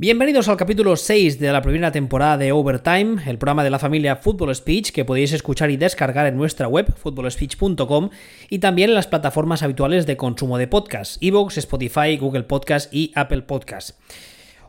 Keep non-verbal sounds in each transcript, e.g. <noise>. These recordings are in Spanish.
Bienvenidos al capítulo 6 de la primera temporada de Overtime, el programa de la familia Football Speech que podéis escuchar y descargar en nuestra web, footballspeech.com, y también en las plataformas habituales de consumo de podcast, Evox, Spotify, Google Podcast y Apple Podcast.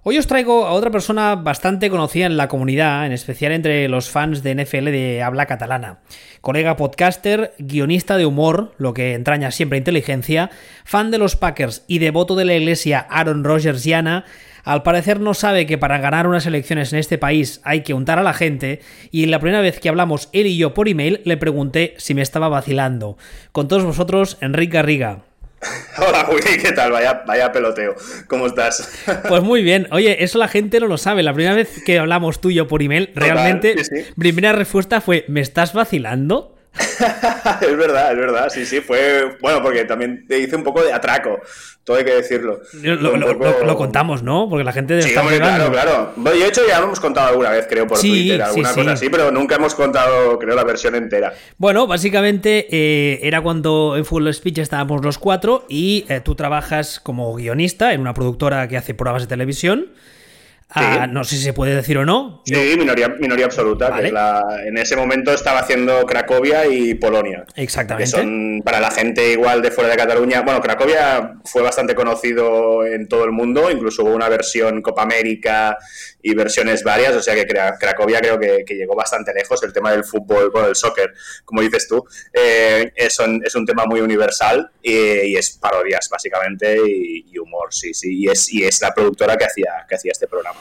Hoy os traigo a otra persona bastante conocida en la comunidad, en especial entre los fans de NFL de habla catalana. Colega podcaster, guionista de humor, lo que entraña siempre inteligencia, fan de los Packers y devoto de la iglesia Aaron Rodgers Yana, al parecer no sabe que para ganar unas elecciones en este país hay que untar a la gente y la primera vez que hablamos él y yo por email le pregunté si me estaba vacilando. Con todos vosotros, Enrique Garriga. <laughs> Hola, Juli, ¿qué tal? Vaya, vaya peloteo. ¿Cómo estás? <laughs> Pues muy bien. Oye, eso la gente no lo sabe. La primera vez que hablamos tú y yo por email, realmente, primera respuesta fue, ¿me estás vacilando? <laughs> es verdad, es verdad, sí, sí, fue bueno porque también te hice un poco de atraco, todo hay que decirlo. Lo, contamos, ¿no? Porque la gente sí, claro, claro. Yo de hecho ya lo hemos contado alguna vez, creo, por Twitter, alguna cosa así, pero nunca hemos contado, creo, la versión entera. Bueno, básicamente eh, era cuando en Full Speech estábamos los cuatro y eh, tú trabajas como guionista en una productora que hace programas de televisión. Ah, no sé si se puede decir o no. Sí, minoría, minoría absoluta. Que en ese momento estaba haciendo Cracovia y Polonia. Exactamente. Que son para la gente igual de fuera de Cataluña. Bueno, Cracovia fue bastante conocido en todo el mundo. Incluso hubo una versión Copa América y versiones varias. O sea que Cracovia creo que, llegó bastante lejos. El tema del fútbol, bueno, del soccer, como dices tú, eh, es, un, es, un, tema muy universal y, es parodias básicamente y, humor, sí, sí. Y es, y es la productora que hacía, que hacía este programa.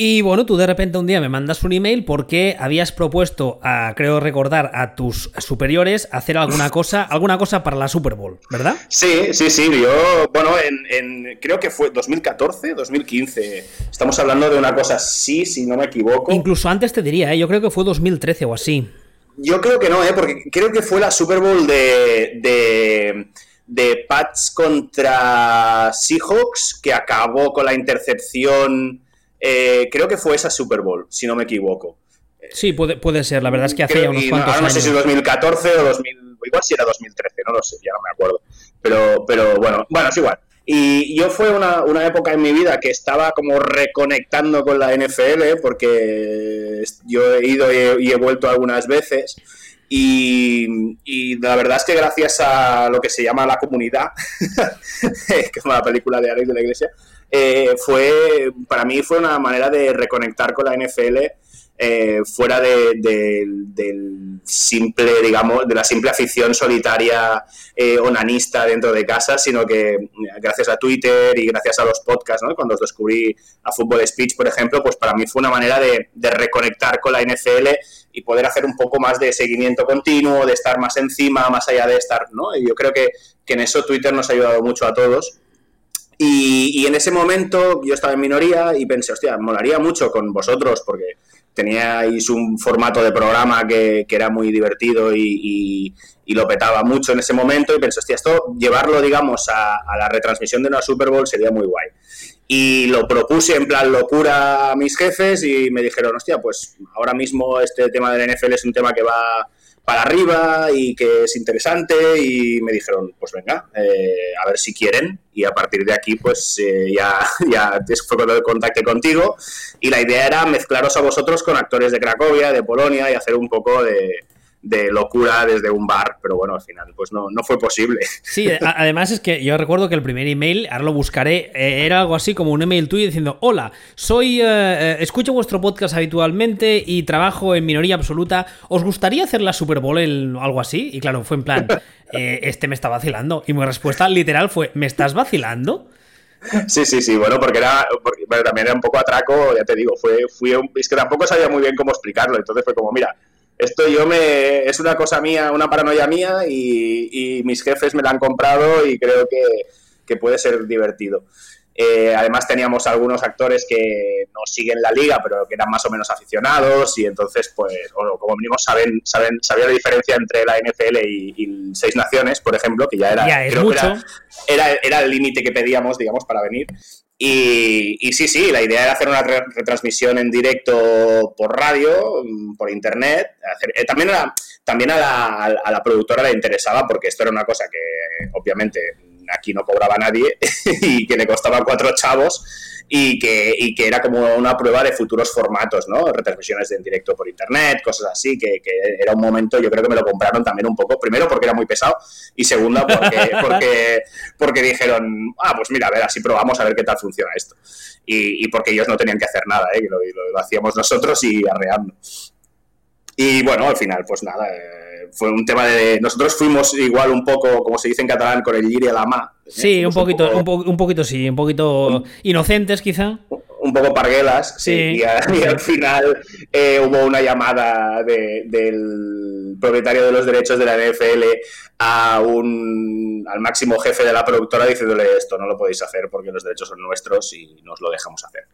Y bueno, tú de repente un día me mandas un email porque habías propuesto, a, creo recordar, a tus superiores hacer alguna <laughs> cosa, alguna cosa para la Super Bowl, ¿verdad? Sí, sí, sí. Yo, bueno, en, creo que fue 2014, 2015. Estamos hablando de una cosa así, si no me equivoco. Incluso antes te diría, ¿eh? yo creo que fue 2013 o así. Yo creo que no, ¿eh? porque creo que fue la Super Bowl de, de, de Pats contra Seahawks, que acabó con la intercepción eh, creo que fue esa Super Bowl, si no me equivoco. Sí, puede, puede ser. La verdad es que hace ya unos cuantos años. No sé si 2014 o 2000, igual si era 2013, no lo sé, ya no me acuerdo. Pero, pero bueno, bueno, es igual. Y yo fue una, una, época en mi vida que estaba como reconectando con la NFL, porque yo he ido y he, vuelto algunas veces. Y, y, la verdad es que gracias a lo que se llama la comunidad, <laughs> es una película de Alex de la Iglesia, eh, fue, para mí fue una manera de reconectar con la NFL eh, fuera de, del simple, digamos, de la simple afición solitaria eh, onanista dentro de casa, sino que gracias a Twitter y gracias a los podcasts, ¿no? cuando descubrí a Fútbol Speech, por ejemplo, pues para mí fue una manera de, reconectar con la NFL y poder hacer un poco más de seguimiento continuo, de estar más encima, más allá de estar, ¿no? Y yo creo que, que en eso Twitter nos ha ayudado mucho a todos y, en ese momento yo estaba en minoría y pensé, hostia, molaría mucho con vosotros porque teníais un formato de programa que, era muy divertido y, lo petaba mucho en ese momento y pensé, hostia, esto llevarlo, digamos, a, a, la retransmisión de una Super Bowl sería muy guay. Y lo propuse en plan locura a mis jefes y me dijeron, hostia, pues ahora mismo este tema del NFL es un tema que va para arriba y que es interesante. Y me dijeron, pues venga, eh, a ver si quieren. Y a partir de aquí pues eh, ya, <laughs> ya fue cuando contacté contigo. Y la idea era mezclaros a vosotros con actores de Cracovia, de Polonia y hacer un poco de, de locura desde un bar, pero bueno, al final pues no, no fue posible. Sí, además es que yo recuerdo que el primer email, ahora lo buscaré, eh, era algo así como un email tuyo diciendo, hola, soy, eh, eh, escucho vuestro podcast habitualmente y trabajo en minoría absoluta, ¿os gustaría hacer la Super Bowl o algo así? Y claro, fue en plan, <laughs> este me está vacilando. Y mi respuesta literal fue, ¿me estás vacilando? Sí, sí, sí, bueno, porque era, porque, también era un poco atraco, ya te digo, fue, fui, es que tampoco sabía muy bien cómo explicarlo, entonces fue como, mira, esto yo me es una cosa mía, una paranoia mía y, mis jefes me la han comprado y creo que, puede ser divertido. Eh, además teníamos algunos actores que no siguen la liga, pero que eran más o menos aficionados y entonces, pues, como mínimo saben, saben, sabía la diferencia entre la NFL y, Seis Naciones, por ejemplo, que ya era, era, era, el límite que pedíamos, digamos, para venir. Y, sí, sí, la idea era hacer una retransmisión en directo por radio, mm, por internet. Eh, también a la, también a la, productora le interesaba porque esto era una cosa que obviamente aquí no cobraba nadie <laughs> y que le costaba cuatro chavos y que, y que era como una prueba de futuros formatos, ¿no? Retransmisiones en directo por internet, cosas así, que, que, era un momento, yo creo que me lo compraron también un poco, primero porque era muy pesado y segundo porque, <laughs> porque, porque dijeron, ah, pues mira, a ver, así probamos a ver qué tal funciona esto. Y, y porque ellos no tenían que hacer nada, ¿eh? lo, lo, hacíamos nosotros y arreando. Y bueno, al final, pues nada, eh, fue un tema de... Nosotros fuimos igual un poco, como se dice en catalán, con el giri a la ma. Sí, un poquito, un, po un, poquito sí, un poquito inocentes quizá un poco parguelas, sí. Y, a, y, al final eh, hubo una llamada de, del propietario de los derechos de la NFL a un, al máximo jefe de la productora diciéndole esto no lo podéis hacer porque los derechos son nuestros y nos lo dejamos hacer.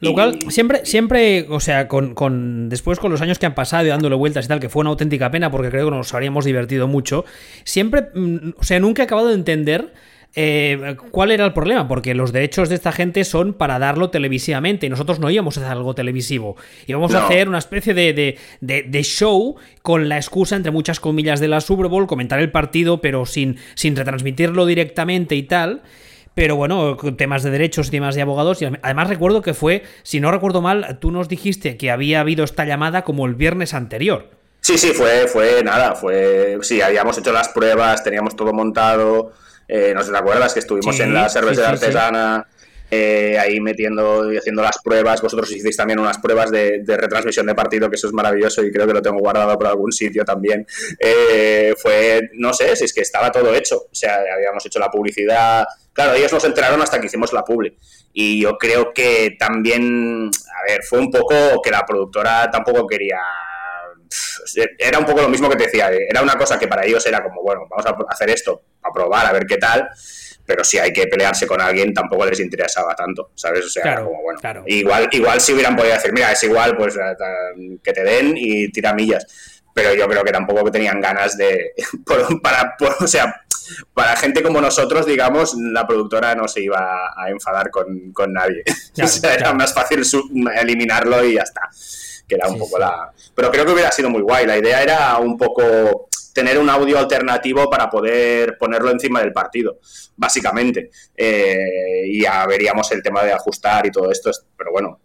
Lo y, cual siempre, siempre, o sea, con, con, después con los años que han pasado y dándole vueltas y tal, que fue una auténtica pena porque creo que nos habríamos divertido mucho, siempre, mm, o sea, nunca he acabado de entender eh, ¿cuál era el problema? Porque los derechos de esta gente son para darlo televisivamente y nosotros no íbamos a hacer algo televisivo. Íbamos no. a hacer una especie de, de, de, de, show con la excusa, entre muchas comillas, de la Super Bowl, comentar el partido, pero sin, sin retransmitirlo directamente y tal. Pero bueno, temas de derechos, temas de abogados. Y además recuerdo que fue, si no recuerdo mal, tú nos dijiste que había habido esta llamada como el viernes anterior. Sí, sí, fue, fue nada, fue. Sí, habíamos hecho las pruebas, teníamos todo montado. Eh, no sé si te acuerdas que estuvimos sí, en la cervecería sí, sí, artesana eh, ahí metiendo y haciendo las pruebas. Vosotros hicisteis también unas pruebas de, de, retransmisión de partido, que eso es maravilloso y creo que lo tengo guardado por algún sitio también. Eh, fue, no sé, si es que estaba todo hecho. O sea, habíamos hecho la publicidad. Claro, ellos nos enteraron hasta que hicimos la publi. Y yo creo que también, a ver, fue un poco que la productora tampoco quería era un poco lo mismo que te decía, era una cosa que para ellos era como, bueno, vamos a hacer esto, a probar, a ver qué tal, pero si hay que pelearse con alguien tampoco les interesaba tanto, ¿sabes? O sea, claro, como, bueno, claro. igual, igual si hubieran podido decir, mira, es igual, pues que te den y tira millas, pero yo creo que tampoco tenían ganas de, <laughs> por, para, por, o sea, para gente como nosotros, digamos, la productora no se iba a enfadar con, con nadie. <laughs> Claro, o sea, era más fácil eliminarlo y ya está que era un sí, poco sí. la... Pero creo que hubiera sido muy guay. La idea era un poco tener un audio alternativo para poder ponerlo encima del partido, básicamente. Eh, y ya veríamos el tema de ajustar y todo esto, pero bueno,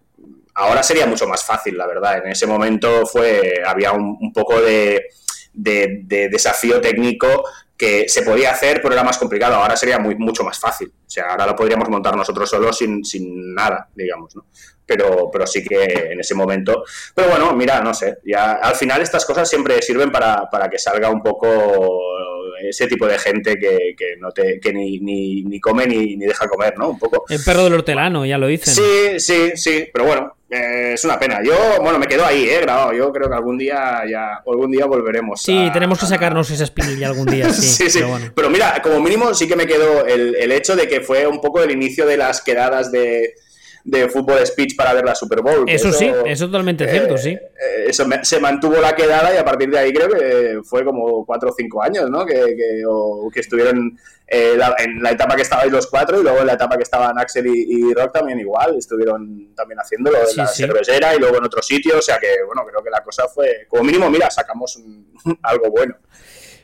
ahora sería mucho más fácil, la verdad. En ese momento fue había un, un poco de, de, de, desafío técnico que se podía hacer, pero era más complicado. Ahora sería muy, mucho más fácil. O sea, ahora lo podríamos montar nosotros solos sin, sin nada, digamos, ¿no? pero, pero sí que en ese momento. Pero bueno, mira, no sé, ya al final estas cosas siempre sirven para, para que salga un poco ese tipo de gente que, que no te, que ni, ni, ni come ni, ni, deja comer, ¿no? Un poco. El perro del hortelano, ya lo dicen. Sí, sí, sí, pero bueno, eh, es una pena. Yo, bueno, me quedo ahí, ¿eh? Grabado. Yo creo que algún día ya, algún día volveremos. Sí, a, tenemos que sacarnos esa espinilla algún día, <laughs> sí. sí, sí. Pero, bueno. pero, mira, como mínimo sí que me quedó el, el hecho de que fue un poco el inicio de las quedadas de de fútbol speech para ver la Super Bowl. Eso, eso, sí, es totalmente eh, cierto, sí. Eso me, se mantuvo la quedada y a partir de ahí creo que fue como cuatro o cinco años, ¿no? Que, que, o, que estuvieron eh, la, en la etapa que estabais los cuatro y luego en la etapa que estaban Axel y, y Rock también igual, estuvieron también haciéndolo en sí, la sí. cervecera y luego en otro sitio, o sea que, bueno, creo que la cosa fue, como mínimo, mira, sacamos un, <laughs> algo bueno.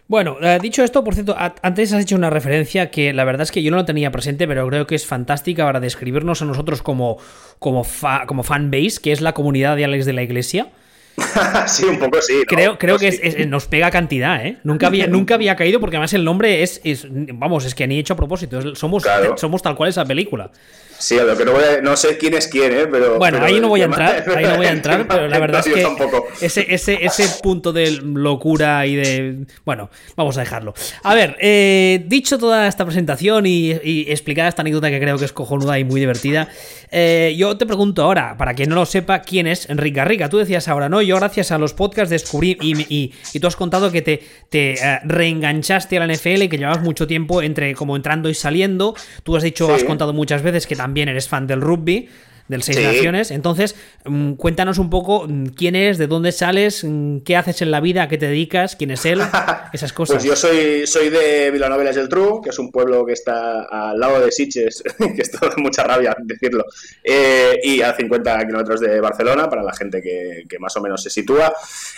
Bueno, eh, dicho esto, por cierto, antes has hecho una referencia que la verdad es que yo no lo tenía presente, pero creo que es fantástica para describirnos a nosotros como, como, como fanbase, que es la comunidad de Alex de la Iglesia. <laughs> sí, un poco sí. ¿no? Creo, creo que es, es, nos pega cantidad, ¿eh? Nunca había, nunca había caído porque además el nombre es, es vamos, es que ni hecho a propósito. Somos, claro. <laughs> somos tal cual esa película. Sí, lo que no, voy a, no sé quién es quién, ¿eh? Pero, bueno, pero ahí no voy a entrar, ahí no voy a entrar, <laughs> pero la verdad es que ese, ese, ese punto de locura y de... Bueno, vamos a dejarlo. A ver, eh, dicho toda esta presentación y, y, explicada esta anécdota que creo que es cojonuda y muy divertida, eh, yo te pregunto ahora, para quien no lo sepa, ¿quién es Enrique Garriga? Tú decías ahora, ¿no? Yo gracias a los podcasts descubrí y, y, y tú has contado que te, te uh, reenganchaste a la NFL y que llevabas mucho tiempo entre como entrando y saliendo. Tú has dicho, sí. has contado muchas veces que también eres fan del rugby, del Seis sí. Naciones. Entonces, mm, cuéntanos un poco mm, quién eres, de dónde sales, mm, qué haces en la vida, a qué te dedicas, quién es él, <laughs> esas cosas. Pues yo soy, soy de Vilanova del Geltrú, que es un pueblo que está al lado de Sitges, <laughs> que es todo mucha rabia decirlo, eh, y a 50 kilómetros de Barcelona, para la gente que, que, más o menos se sitúa,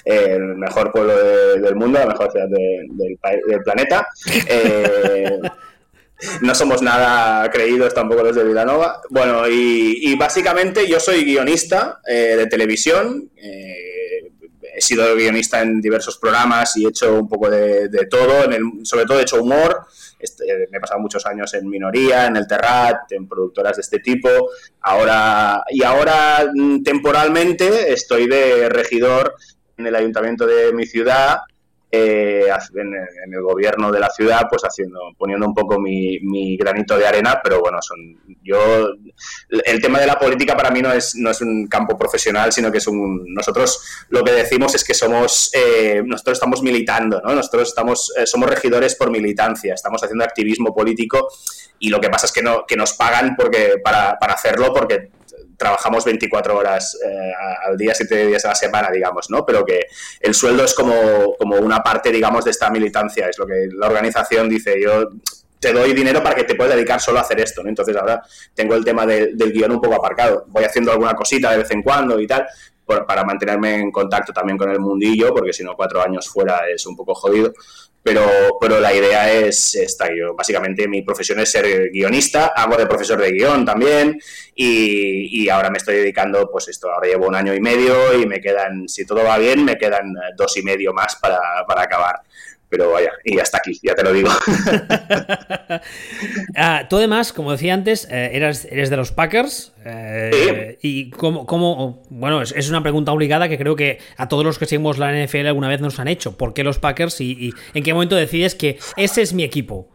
eh, el mejor pueblo de, del mundo, la mejor ciudad de, del, del, planeta. <laughs> Eh, no somos nada creídos tampoco los de Vilanova. Bueno, y, básicamente yo soy guionista eh, de televisión. Eh, he sido guionista en diversos programas y he hecho un poco de, todo, en el, sobre todo he hecho humor. Este, me he pasado muchos años en minoría, en el Terrat, en productoras de este tipo. Ahora, y ahora mm, temporalmente estoy de regidor en el ayuntamiento de mi ciudad eh, en, el gobierno de la ciudad, pues haciendo, poniendo un poco mi, granito de arena, pero bueno, son yo el tema de la política para mí no es, no es un campo profesional, sino que es un nosotros lo que decimos es que somos eh, nosotros estamos militando, ¿no? Nosotros estamos eh, somos regidores por militancia, estamos haciendo activismo político y lo que pasa es que no que nos pagan porque para, para hacerlo porque trabajamos 24 horas eh, al día, 7 días a la semana, digamos, ¿no? Pero que el sueldo es como, como una parte, digamos, de esta militancia, es lo que la organización dice, yo te doy dinero para que te puedas dedicar solo a hacer esto, ¿no? Entonces ahora tengo el tema del guion un poco aparcado, voy haciendo alguna cosita de vez en cuando y tal, para mantenerme en contacto también con el mundillo, porque si no cuatro años fuera es un poco jodido pero, pero la idea es esta. Yo, básicamente, mi profesión es ser guionista, hago de profesor de guion también, y, y, ahora me estoy dedicando, pues esto, ahora llevo un año y medio y me quedan, si todo va bien, me quedan dos y medio más para, para acabar pero vaya, y hasta aquí, ya te lo digo. <laughs> ah, tú además, como decía antes, eh, eres, eres de los Packers. Eh, y cómo, cómo, bueno, es, una pregunta obligada que creo que a todos los que seguimos la NFL alguna vez nos han hecho. ¿Por qué los Packers y en qué momento decides que ese es mi equipo?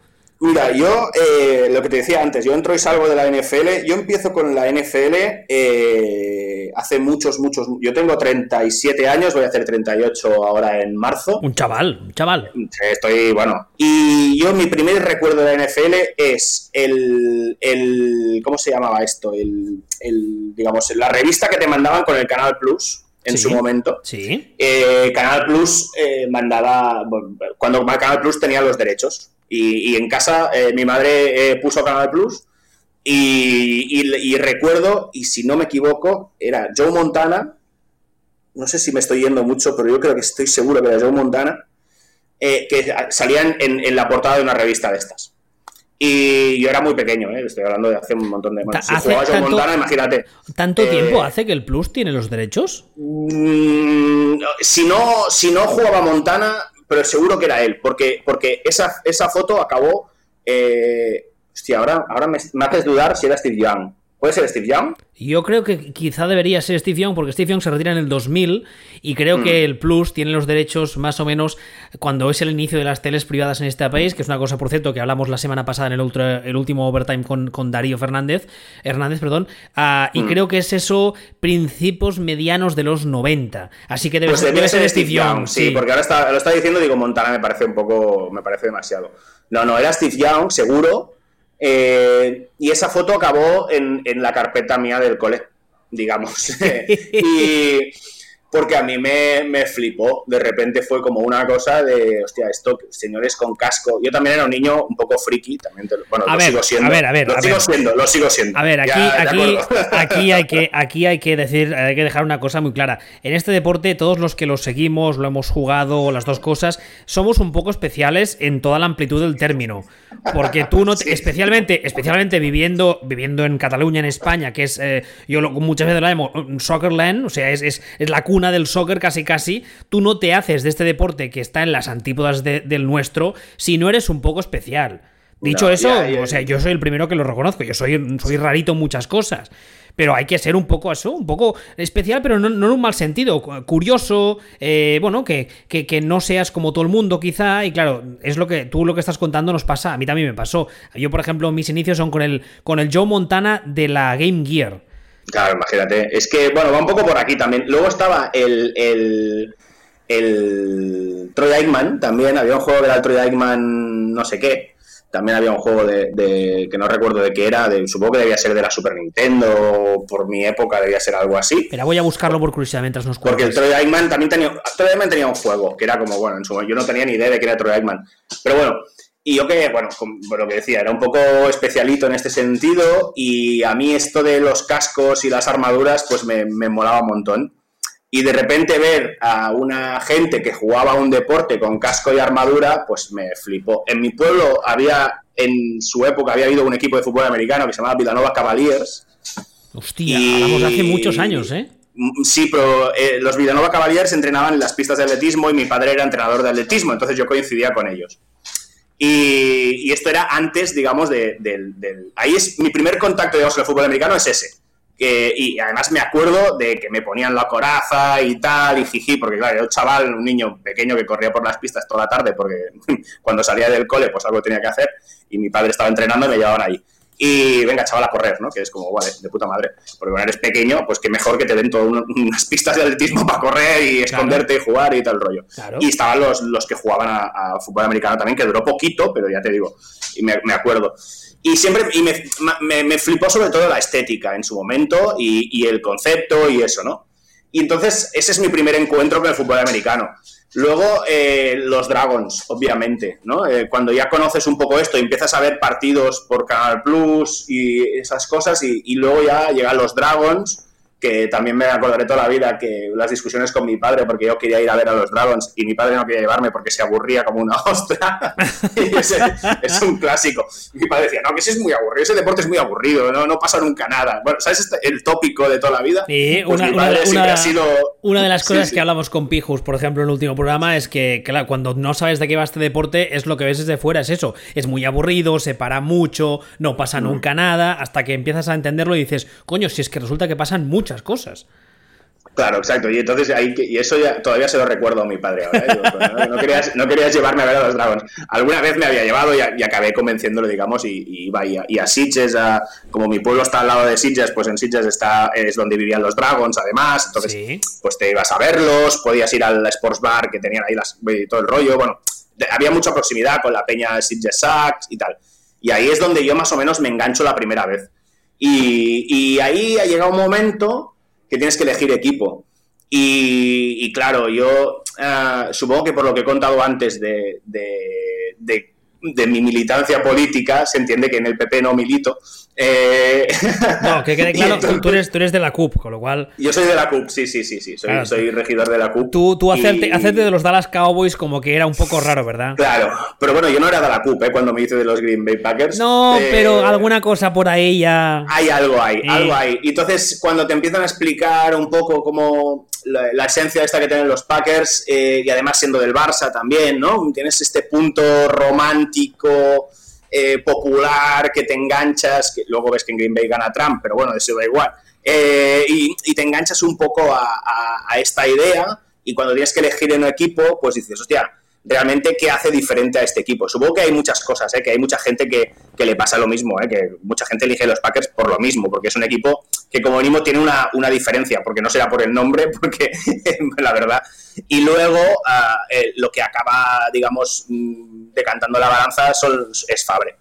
Mira, yo eh, lo que te decía antes, yo entro y salgo de la NFL. Yo empiezo con la NFL eh, hace muchos, muchos. Yo tengo 37 años, voy a hacer 38 ahora en marzo. Un chaval, un chaval. Estoy, bueno. Y yo, mi primer recuerdo de la NFL es el. el ¿Cómo se llamaba esto? El, el, digamos, la revista que te mandaban con el Canal Plus en su momento. Sí. Eh, Canal Plus mandaba. Cuando Canal Plus tenía los derechos. Y, en casa eh, mi madre eh, puso Canal Plus y, recuerdo, y si no me equivoco, era Joe Montana, no sé si me estoy yendo mucho, pero yo creo que estoy seguro que era Joe Montana, eh, que salían en, la portada de una revista de estas. Y yo era muy pequeño, estoy hablando de hace un montón de... Si jugaba Joe Montana, imagínate. ¿Tanto tiempo hace que el Plus tiene los derechos? Mm, si, no, si no jugaba Montana, pero seguro que era él, porque, porque esa, esa foto acabó. Eh, hostia, ahora, ahora me, me, haces dudar si era Steve Young. ¿Puede ser Steve Young? Yo creo que quizá debería ser Steve Young, porque Steve Young se retira en el 2000 y creo que mm. el Plus tiene los derechos más o menos cuando es el inicio de las teles privadas en este país, que es una cosa, por cierto, que hablamos la semana pasada en el, el último overtime con, con, Darío Fernández, Hernández, perdón, uh, y mm. creo que es eso principios medianos de los 90. Así que debe, pues ser, debe ser, Steve, Young. Sí, porque ahora está, lo está diciendo, digo, Montana me parece un poco, me parece demasiado. No, no, era Steve Young, seguro eh, y esa foto acabó en, en, la carpeta mía del cole, digamos. <laughs> <laughs> y, porque a mí me, me, flipó. De repente fue como una cosa de, hostia, esto, señores con casco. Yo también era un niño un poco friki, también bueno, lo sigo siendo. A ver, a ver, lo sigo siendo, lo sigo siendo. A ver, aquí, aquí, <laughs> aquí, hay que, <laughs> aquí hay que decir, hay que dejar una cosa muy clara. En este deporte, todos los que lo seguimos, lo hemos jugado, las dos cosas, somos un poco especiales en toda la amplitud del término. Porque tú no, especialmente, especialmente viviendo, viviendo en Cataluña, en España, que es, eh, yo lo, muchas veces lo llamo Soccerland, o sea, es, es, es la cuna del soccer casi casi, tú no te haces de este deporte que está en las antípodas del nuestro si no eres un poco especial. Dicho eso, o sea, yo soy el primero que lo reconozco, yo soy, soy rarito en muchas cosas. Pero hay que ser un poco eso, un poco especial, pero no, en un mal sentido. Curioso, eh, bueno, que, que, no seas como todo el mundo, quizá. Y claro, es lo que tú lo que estás contando nos pasa. A mí también me pasó. Yo, por ejemplo, mis inicios son con el, con el Joe Montana de la Game Gear. Claro, imagínate. Es que, bueno, va un poco por aquí también. Luego estaba el, el, el Troy Aikman también. Había un juego que era el Troy Aikman no sé qué. También había un juego de, que no recuerdo de qué era. De, supongo que debía ser de la Super Nintendo. Por mi época debía ser algo así. Pero voy a buscarlo por curiosidad mientras nos cuentas. Porque el Troy Aikman también tenía, Troy Aikman tenía un juego que era como, bueno, en su yo no tenía ni idea de que era Troy Aikman. Pero bueno, y yo que, bueno, lo que decía, era un poco especialito en este sentido y a mí esto de los cascos y las armaduras pues me, me molaba un montón. y de repente ver a una gente que jugaba un deporte con casco y armadura, pues me flipó. En mi pueblo había, en su época, había habido un equipo de fútbol americano que se llamaba Villanova Cavaliers. Hostia, hablamos de hace muchos años, ¿eh? Mm, sí, pero eh, los Villanova Cavaliers entrenaban en las pistas de atletismo y mi padre era entrenador de atletismo, entonces yo coincidía con ellos. Y, esto era antes, digamos, del, Ahí es mi primer contacto, digamos, con el fútbol americano es ese y además me acuerdo de que me ponían la coraza y tal, y jiji, porque claro, un chaval, un niño pequeño que corría por las pistas toda la tarde, porque <laughs> cuando salía del cole, pues algo tenía que hacer, y mi padre estaba entrenando y me llevaban ahí. Y venga, chaval, a correr, ¿no? Que es como, vale, de puta madre. Porque cuando eres pequeño, pues que mejor que te den todas unas pistas de atletismo para correr y esconderte y jugar y tal rollo. Y estaban los, los que jugaban a, fútbol americano también, que duró poquito, pero ya te digo, y me, me acuerdo. Y siempre y me, me, flipó sobre todo la estética en su momento y, el concepto y eso, ¿no? Y entonces ese es mi primer encuentro con el fútbol americano. Luego eh, los Dragons, obviamente, ¿no? Eh, cuando ya conoces un poco esto empiezas a ver partidos por Canal Plus y esas cosas y, y luego ya llegan los Dragons que también me acordaré toda la vida que las discusiones con mi padre, porque yo quería ir a ver a los Dragons y mi padre no quería llevarme porque se aburría como una <laughs> ostra. es un clásico. Mi padre decía, no, que ese es muy aburrido, ese deporte es muy aburrido, no, no pasa nunca nada. Bueno, ¿sabes este, el tópico de toda la vida? Sí, pues una, ha sido... una, de las cosas que hablamos con Pijus, por ejemplo, en el último programa, es que, claro, cuando no sabes de qué va este deporte, es lo que ves desde fuera, es eso. Es muy aburrido, se para mucho, no pasa mm. nunca nada, hasta que empiezas a entenderlo y dices, coño, si es que resulta que pasan muchas cosas. Claro, exacto. Y entonces ahí y eso ya todavía se lo recuerdo a mi padre ahora. ¿eh? Pues, no, querías, llevarme a ver a los Dragons. Alguna vez me había llevado y, acabé convenciéndolo, digamos, y, iba y a, y a Sitges, como mi pueblo está al lado de Sitges, pues en Sitges está, es donde vivían los Dragons, además. Entonces, pues te ibas a verlos, podías ir al Sports Bar que tenían ahí las, todo el rollo. Bueno, había mucha proximidad con la peña de Sitges Sacks y tal. Y ahí es donde yo más o menos me engancho la primera vez. Y, ahí ha llegado un momento que tienes que elegir equipo. Y, claro, yo eh, supongo que por lo que he contado antes de mi militancia política, se entiende que en el PP no milito. Eh... No, que quede <laughs> claro, tú, eres, tú eres de la CUP, con lo cual... Yo soy de la CUP, sí, sí, sí, sí, soy, soy regidor de la CUP. Tú, tú hacerte, de los Dallas Cowboys como que era un poco raro, ¿verdad? Claro, pero bueno, yo no era de la CUP, ¿eh? Cuando me hice de los Green Bay Packers. No, eh, pero alguna cosa por ahí ya... Hay algo ahí, algo ahí. Y entonces, cuando te empiezan a explicar un poco cómo la, esencia esta que tienen los Packers eh, y además siendo del Barça también, ¿no? Tienes este punto romántico, eh, popular, que te enganchas, que luego ves que en Green Bay gana Trump, pero bueno, eso da igual. Eh, y, te enganchas un poco a, a, esta idea y cuando tienes que elegir en un equipo, pues dices, hostia, realmente qué hace diferente a este equipo. Supongo que hay muchas cosas, ¿eh? que hay mucha gente que, le pasa lo mismo, ¿eh? que mucha gente elige los Packers por lo mismo, porque es un equipo que como mínimo tiene una, diferencia, porque no será por el nombre, <laughs> porque la verdad. Y luego ah, eh, lo que acaba, digamos, mm, decantando la balanza es Fabre.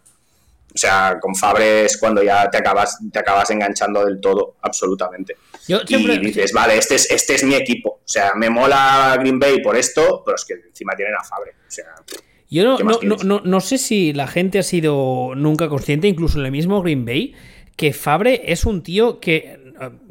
O sea, con Fabre es cuando ya te acabas, te acabas enganchando del todo, absolutamente. Y dices, vale, este es, este es mi equipo. O sea, me mola Green Bay por esto, pero es que encima tienen a Fabre. O sea, yo no, no, sé si la gente ha sido nunca consciente, incluso en el mismo Green Bay, que Fabre es un tío que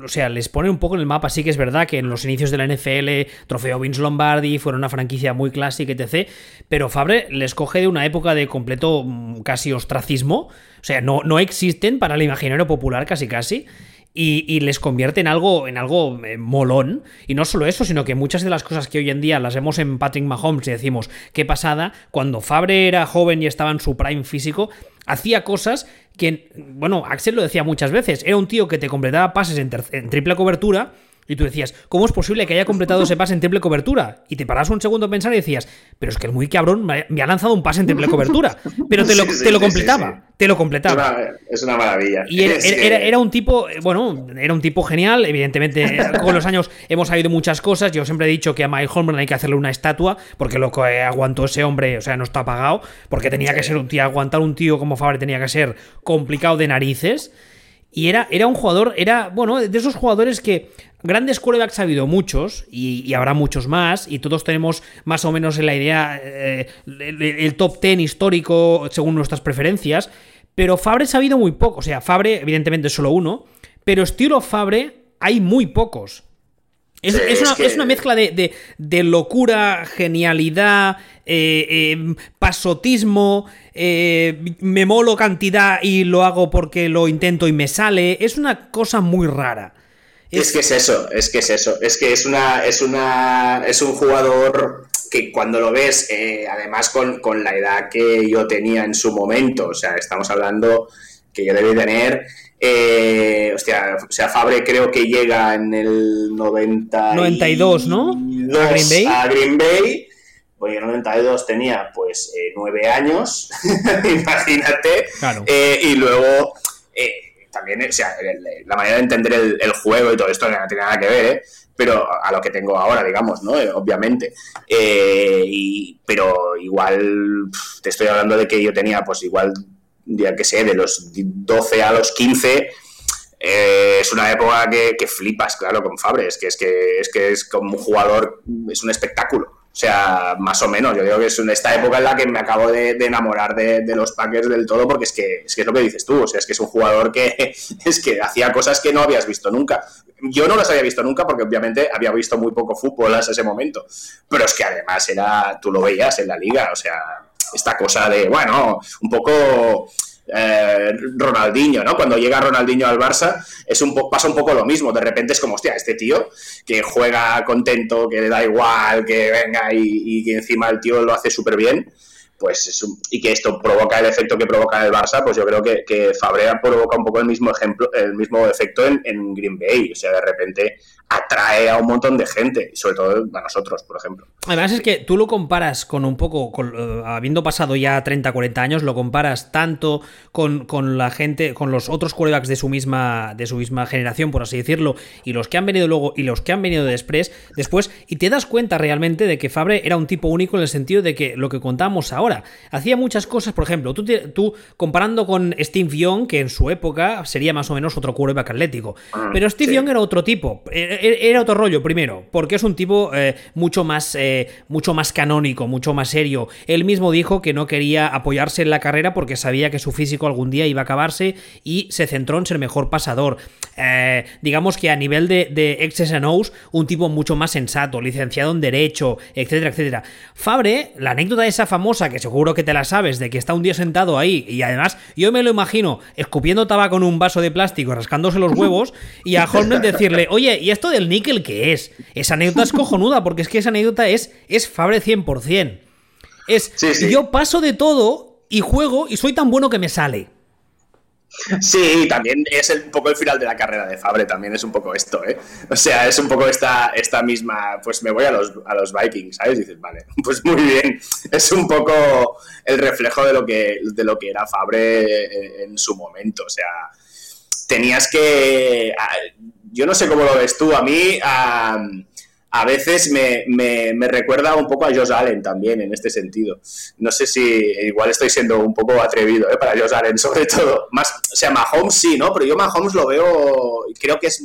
o sea, les pone un poco en el mapa. Sí que es verdad que en los inicios de la NFL, trofeo Vince Lombardi, fueron una franquicia muy clásica, etc. Pero Fabre les coge de una época de completo mm, casi ostracismo. O sea, no, no existen para el imaginario popular casi casi y, les convierte en algo, en algo eh, molón. Y no solo eso, sino que muchas de las cosas que hoy en día las vemos en Patrick Mahomes y decimos, qué pasada, cuando Fabre era joven y estaba en su prime físico, hacía cosas que, bueno, Axel lo decía muchas veces, era un tío que te completaba pases en triple cobertura y tú decías, ¿cómo es posible que haya completado ese pase en triple cobertura? Y te paras un segundo a pensar y decías, pero es que el muy cabrón me ha lanzado un pase en triple cobertura. Pero te lo, <laughs> te lo completaba. te lo completaba. Es una, maravilla. Y era, un tipo, bueno, era un tipo genial. Evidentemente, con los años hemos sabido muchas cosas. Yo siempre he dicho que a Mike Holmgren hay que hacerle una estatua, porque lo que aguantó ese hombre, o sea, no está pagado. Porque tenía que ser un tío, aguantar un tío como Fabre tenía que ser complicado de narices. Y era, era un jugador, era, bueno, de esos jugadores que Grandes quarterbacks ha habido muchos y, habrá muchos más y todos tenemos más o menos en la idea eh, el, top 10 histórico según nuestras preferencias, pero Fabre ha habido muy poco, o sea, Fabre evidentemente es solo uno, pero estilo Fabre hay muy pocos. Es, una, mezcla de, locura, genialidad, eh, eh, pasotismo, eh, me molo cantidad y lo hago porque lo intento y me sale. Es una cosa muy rara. Es, que es eso, es que es eso. Es que es una. es una. es un jugador que cuando lo ves, además con, con la edad que yo tenía en su momento, o sea, estamos hablando que yo debí tener eh, hostia, o sea, Fabre creo que llega en el 90 92, ¿no? A Green Bay. A Green Bay. Pues en el 92 tenía pues eh, nueve años, <laughs> imagínate. Eh, y luego eh, también, o sea, la manera de entender el, juego y todo esto no tiene nada que ver, ¿eh? pero a lo que tengo ahora, digamos, ¿no? obviamente. y, pero igual te estoy hablando de que yo tenía pues igual ya que sé, de los 12 a los 15, eh, es una época que, flipas, claro, con Fabre. Es que, es que es que es como un jugador, es un espectáculo. O sea, más o menos, yo digo que es esta época en la que me acabo de, enamorar de, los Packers del todo, porque es que, es que es lo que dices tú, o sea, es que es un jugador que <laughs> es que hacía cosas que no habías visto nunca. Yo no las había visto nunca porque obviamente había visto muy poco fútbol hasta ese momento, pero es que además era, tú lo veías en la liga, o sea, esta cosa de, bueno, un poco eh, Ronaldinho, ¿no? Cuando llega Ronaldinho al Barça, es un pasa un poco lo mismo. De repente es como, hostia, este tío que juega contento, que le da igual, que venga y, que encima el tío lo hace súper bien pues y que esto provoca el efecto que provoca en el Barça, pues yo creo que, que Fabrea provoca un poco el mismo ejemplo, el mismo efecto en, en, Green Bay. O sea, de repente atrae a un montón de gente, sobre todo a nosotros, por ejemplo. Además es que tú lo comparas con un poco, eh, habiendo pasado ya 30, 40 años, lo comparas tanto con, la gente, con los otros quarterbacks de su misma, de su misma generación, por así decirlo, y los que han venido luego y los que han venido después, después, y te das cuenta realmente de que Fabre era un tipo único en el sentido de que lo que contamos ahora, hacía muchas cosas, por ejemplo, tú, tú comparando con Steve Young, que en su época sería más o menos otro quarterback atlético, ah, pero Steve Young era otro tipo. Eh, era otro rollo, primero, porque es un tipo eh, mucho, más, eh, mucho más canónico, mucho más serio. Él mismo dijo que no quería apoyarse en la carrera porque sabía que su físico algún día iba a acabarse y se centró en ser mejor pasador. Eh, digamos que a nivel de, de X's un tipo mucho más sensato, licenciado en Derecho, etcétera, etcétera. Fabre, la anécdota esa famosa, que seguro que te la sabes, de que está un día sentado ahí y además yo me lo imagino escupiendo tabaco en un vaso de plástico, rascándose los huevos y a Holmes decirle, oye, ¿y esto del níquel qué es? Esa anécdota es <laughs> cojonuda porque es que esa anécdota es, es Fabre 100%. Es, yo paso de todo y juego y soy tan bueno que me sale. Sí, también es un poco el final de la carrera de Fabre, también es un poco esto, ¿eh? O sea, es un poco esta, esta misma, pues me voy a los, a los Vikings, ¿sabes? Y dices, vale, <laughs> pues muy bien, es un poco el reflejo de lo que, de lo que era Fabre en, su momento, o sea, tenías que... Yo no sé cómo lo ves tú, a mí a veces me, recuerda un poco a Josh Allen también en este sentido. No sé si igual estoy siendo un poco atrevido ¿eh? para Josh Allen, <laughs> sobre todo. Más, o sea, Mahomes sí, ¿no? Pero yo Mahomes lo veo, creo que es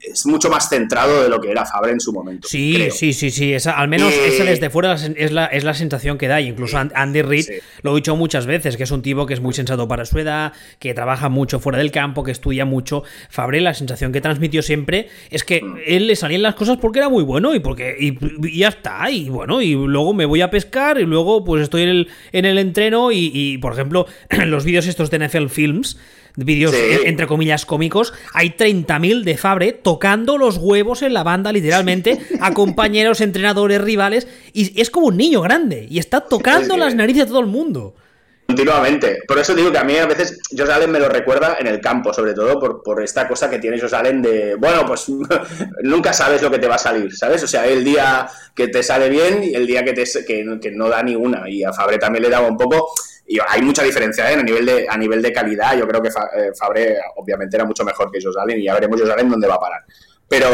es mucho más centrado de lo que era Fabre en su momento. Sí, sí, sí, sí. al menos esa desde fuera es la, es la sensación que da. incluso Andy Reid lo he dicho muchas veces, que es un tipo que es muy sensato para su edad, que trabaja mucho fuera del campo, que estudia mucho. Fabre, la sensación que transmitió siempre es que mm. él le salían las cosas porque era muy bueno y porque y, ya está. Y bueno, y luego me voy a pescar y luego pues estoy en el, en el entreno y, y por ejemplo, <clears throat> los vídeos estos de NFL Films vídeos entre comillas cómicos, hay 30.000 de Fabre tocando los huevos en la banda, literalmente, <laughs> a compañeros, entrenadores, rivales, y es como un niño grande, y está tocando las narices a todo el mundo. Continuamente. Por eso digo que a mí a veces Josh Allen me lo recuerda en el campo, sobre todo por, por esta cosa que tiene Josh Allen de, bueno, pues <laughs> nunca sabes lo que te va a salir, ¿sabes? O sea, el día que te sale bien y el día que, te, que, que no da ni una. Y a Fabre también le daba un poco y hay mucha diferencia ¿eh? a, nivel de, a nivel de calidad. Yo creo que eh, Fabre obviamente era mucho mejor que Josh Allen y ya veremos Josh Allen dónde va a parar. Pero,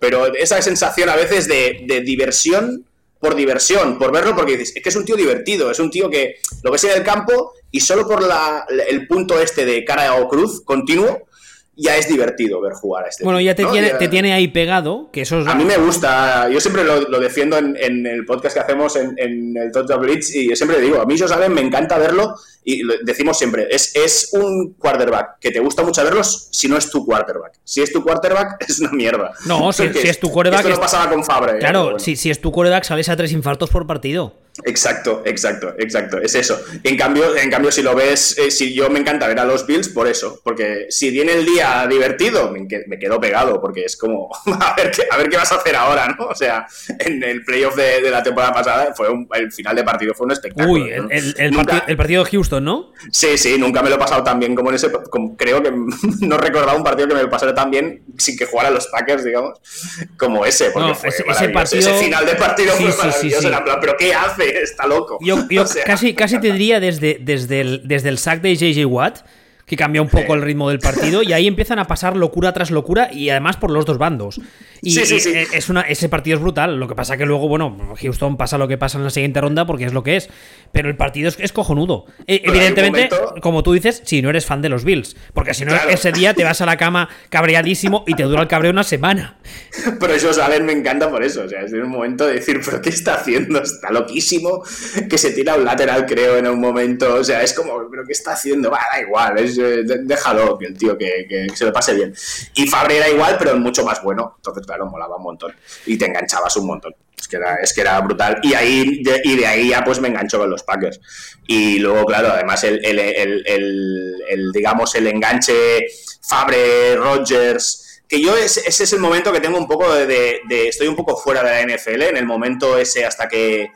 pero esa sensación a veces de, diversión por diversión, por verlo, porque dices, es que es un tío divertido, es un tío que lo ves en el campo y solo por la, el punto este de cara o cruz continuo, ya es divertido ver jugar a este Bueno, ya te, tiene, te tiene ahí pegado, que eso A mí me gusta, yo siempre lo, defiendo en, el podcast que hacemos en, el Total Blitz y yo siempre digo, a mí, yo saben, me encanta verlo y decimos siempre, es, es un quarterback que te gusta mucho verlos si no es tu quarterback. Si es tu quarterback, <laughs> es una mierda. No, si, es tu quarterback... Esto pasaba con Fabre. ¿eh? Claro, si, si es tu quarterback sales a tres infartos por partido. Exacto, exacto, exacto. Es eso. En cambio, en cambio si lo ves, eh, si yo me encanta ver a los Bills por eso, porque si viene el día divertido, me, quedo pegado, porque es como, <laughs> a ver, qué, a ver qué vas a hacer ahora, ¿no? O sea, en el playoff de, la temporada pasada, fue el final de partido fue un espectáculo. Uy, el, partido, de Houston, ¿no? Sí, sí, nunca me lo he pasado tan bien como en ese, creo que <laughs> no recordaba un partido que me lo pasara tan bien sin que jugara los Packers, digamos, como ese, porque fue ese, ese, final de partido fue maravilloso, pero ¿qué hace? está loco. Yo, <laughs> casi, casi te diría desde, desde, el, desde el sack de JJ Watt que cambia un poco el ritmo del partido y ahí empiezan a pasar locura tras locura y además por los dos bandos. Y, Es una, ese partido es brutal. Lo que pasa que luego, bueno, Houston pasa lo que pasa en la siguiente ronda porque es lo que es. Pero el partido es, cojonudo. E, evidentemente, como tú dices, si no eres fan de los Bills. Porque si no, ese día te vas a la cama cabreadísimo y te dura el cabreo una semana. <laughs> Pero eso, Salen me encanta por eso. O sea, es un momento de decir, ¿pero qué está haciendo? Está loquísimo. Que se tira un lateral, creo, en un momento. O sea, es como, ¿pero qué está haciendo? Va, da igual. Es eh, déjalo, que el tío que, se lo pase bien. Y Fabre era igual, pero mucho más bueno. Entonces, claro, molaba un montón. Y te enganchabas un montón. Es que era, es que era brutal. Y, ahí, de, y de ahí ya pues me engancho con los Packers. Y luego, claro, además el, el, digamos, el enganche Fabre, Rogers, que yo ese, es el momento que tengo un poco de, estoy un poco fuera de la NFL en el momento ese hasta que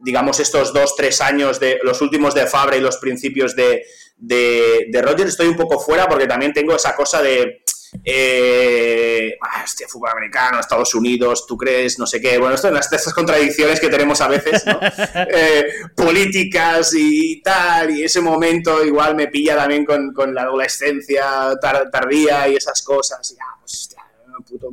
digamos estos dos tres años de los últimos de Fabre y los principios de, de, de Rodgers estoy un poco fuera porque también tengo esa cosa de... Eh, ah, fútbol americano, Estados Unidos, tú crees, no sé qué. Bueno, esto las estas contradicciones que tenemos a veces, ¿no? <laughs> Eh, políticas y tal, y ese momento igual me pilla también con, con la adolescencia tardía y esas cosas. Y, ah, pues, puto,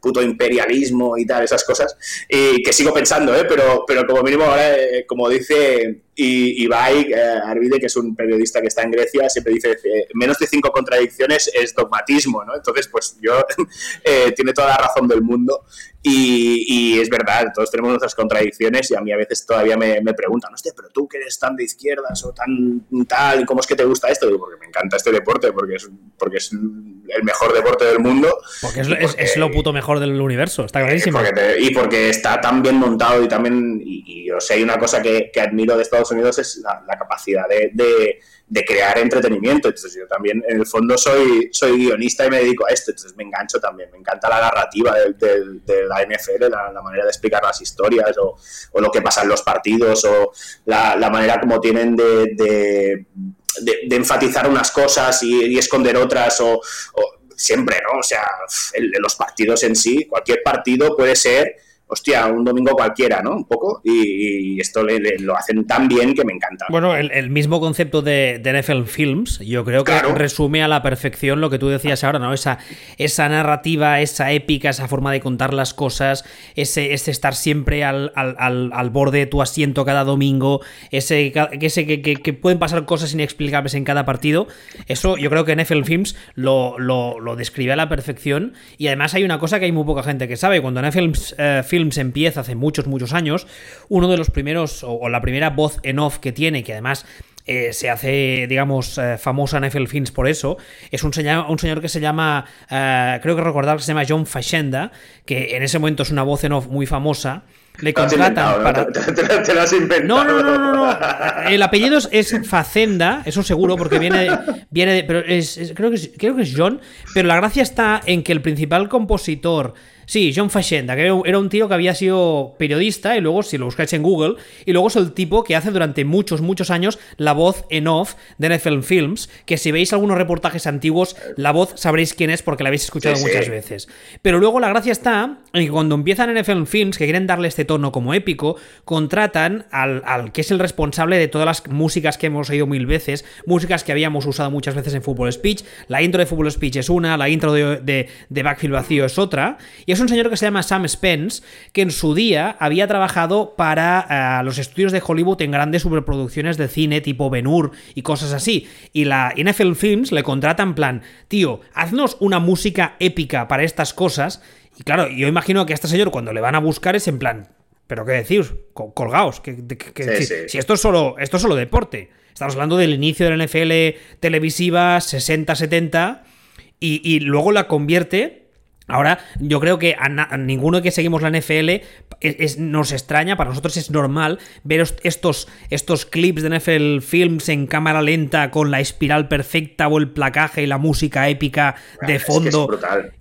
puto, imperialismo y tal, esas cosas, y que sigo pensando, ¿eh? pero, pero como mínimo ahora, eh, como dice y Ibai eh, Arvide, que es un periodista que está en Grecia, siempre dice eh, menos de cinco contradicciones es dogmatismo, ¿no? Entonces, pues yo <laughs> eh, tiene toda la razón del mundo y, es verdad, todos tenemos nuestras contradicciones y a mí a veces todavía me, preguntan, hostia, pero tú que eres tan de izquierdas o tan tal, ¿cómo es que te gusta esto? Digo, porque me encanta este deporte, porque es, porque es el mejor deporte del mundo. Porque es, lo puto mejor del universo, está clarísimo. y porque está tan bien montado y también, y, o sea, hay una cosa que, que admiro de Estados Unidos es la, capacidad de, crear entretenimiento. Entonces yo también en el fondo soy, guionista y me dedico a esto, entonces me engancho también. Me encanta la narrativa de, la NFL, la, manera de explicar las historias o, lo que pasa en los partidos o la, manera como tienen de, enfatizar unas cosas y, esconder otras o, siempre, ¿no? O sea, los partidos en sí, cualquier partido puede ser hostia, un domingo cualquiera, ¿no? Un poco, y, esto lo hacen tan bien que me encanta. Bueno, el, mismo concepto de, NFL Films, yo creo que resume a la perfección lo que tú decías ahora, ¿no? Esa, esa narrativa, esa épica, esa forma de contar las cosas, ese, ese estar siempre al, borde de tu asiento cada domingo, ese, ese que, pueden pasar cosas inexplicables en cada partido, eso yo creo que NFL Films lo, lo, describe a la perfección, y además hay una cosa que hay muy poca gente que sabe, cuando NFL Films eh, Films empieza hace muchos, muchos años, uno de los primeros, o, la primera voz en off que tiene, que además eh, se hace, digamos, eh, famosa en NFL Films por eso, es un señor, un señor que se llama, eh, creo que recordar que se llama John Fashenda, que en ese momento es una voz en off muy famosa. Le contratan para. Te, lo has inventado. No, no, no, no, no. El apellido es Facenda, eso seguro, porque viene, viene de. Pero creo, que es, creo que es John. Pero la gracia está en que el principal compositor Sí, John Fashenda, que era un tío que había sido periodista y luego, si lo buscáis en Google, y luego es el tipo que hace durante muchos, muchos años la voz en off de NFL Films, que si veis algunos reportajes antiguos, la voz sabréis quién es porque la habéis escuchado muchas veces. Pero luego la gracia está en que cuando empiezan NFL Films, que quieren darle este tono como épico, contratan al, al que es el responsable de todas las músicas que hemos oído mil veces, músicas que habíamos usado muchas veces en Football Speech. La intro de Football Speech es una, la intro de, de, de Backfield Vacío es otra, y Es un señor que se llama Sam Spence, que en su día había trabajado para eh, los estudios de Hollywood en grandes superproducciones de cine tipo Ben Hur y cosas así. Y la NFL Films le contrata en plan, tío, haznos una música épica para estas cosas. Y claro, yo imagino que a este señor cuando le van a buscar es en plan, ¿pero qué decís? Colgaos, que, si, esto, es solo, esto es solo deporte. Estamos hablando del inicio de la NFL televisiva 60-70 y, luego la convierte Ahora, yo creo que a, ninguno que seguimos la NFL nos extraña, para nosotros es normal ver estos, estos clips de NFL Films en cámara lenta con la espiral perfecta o el placaje y la música épica de fondo.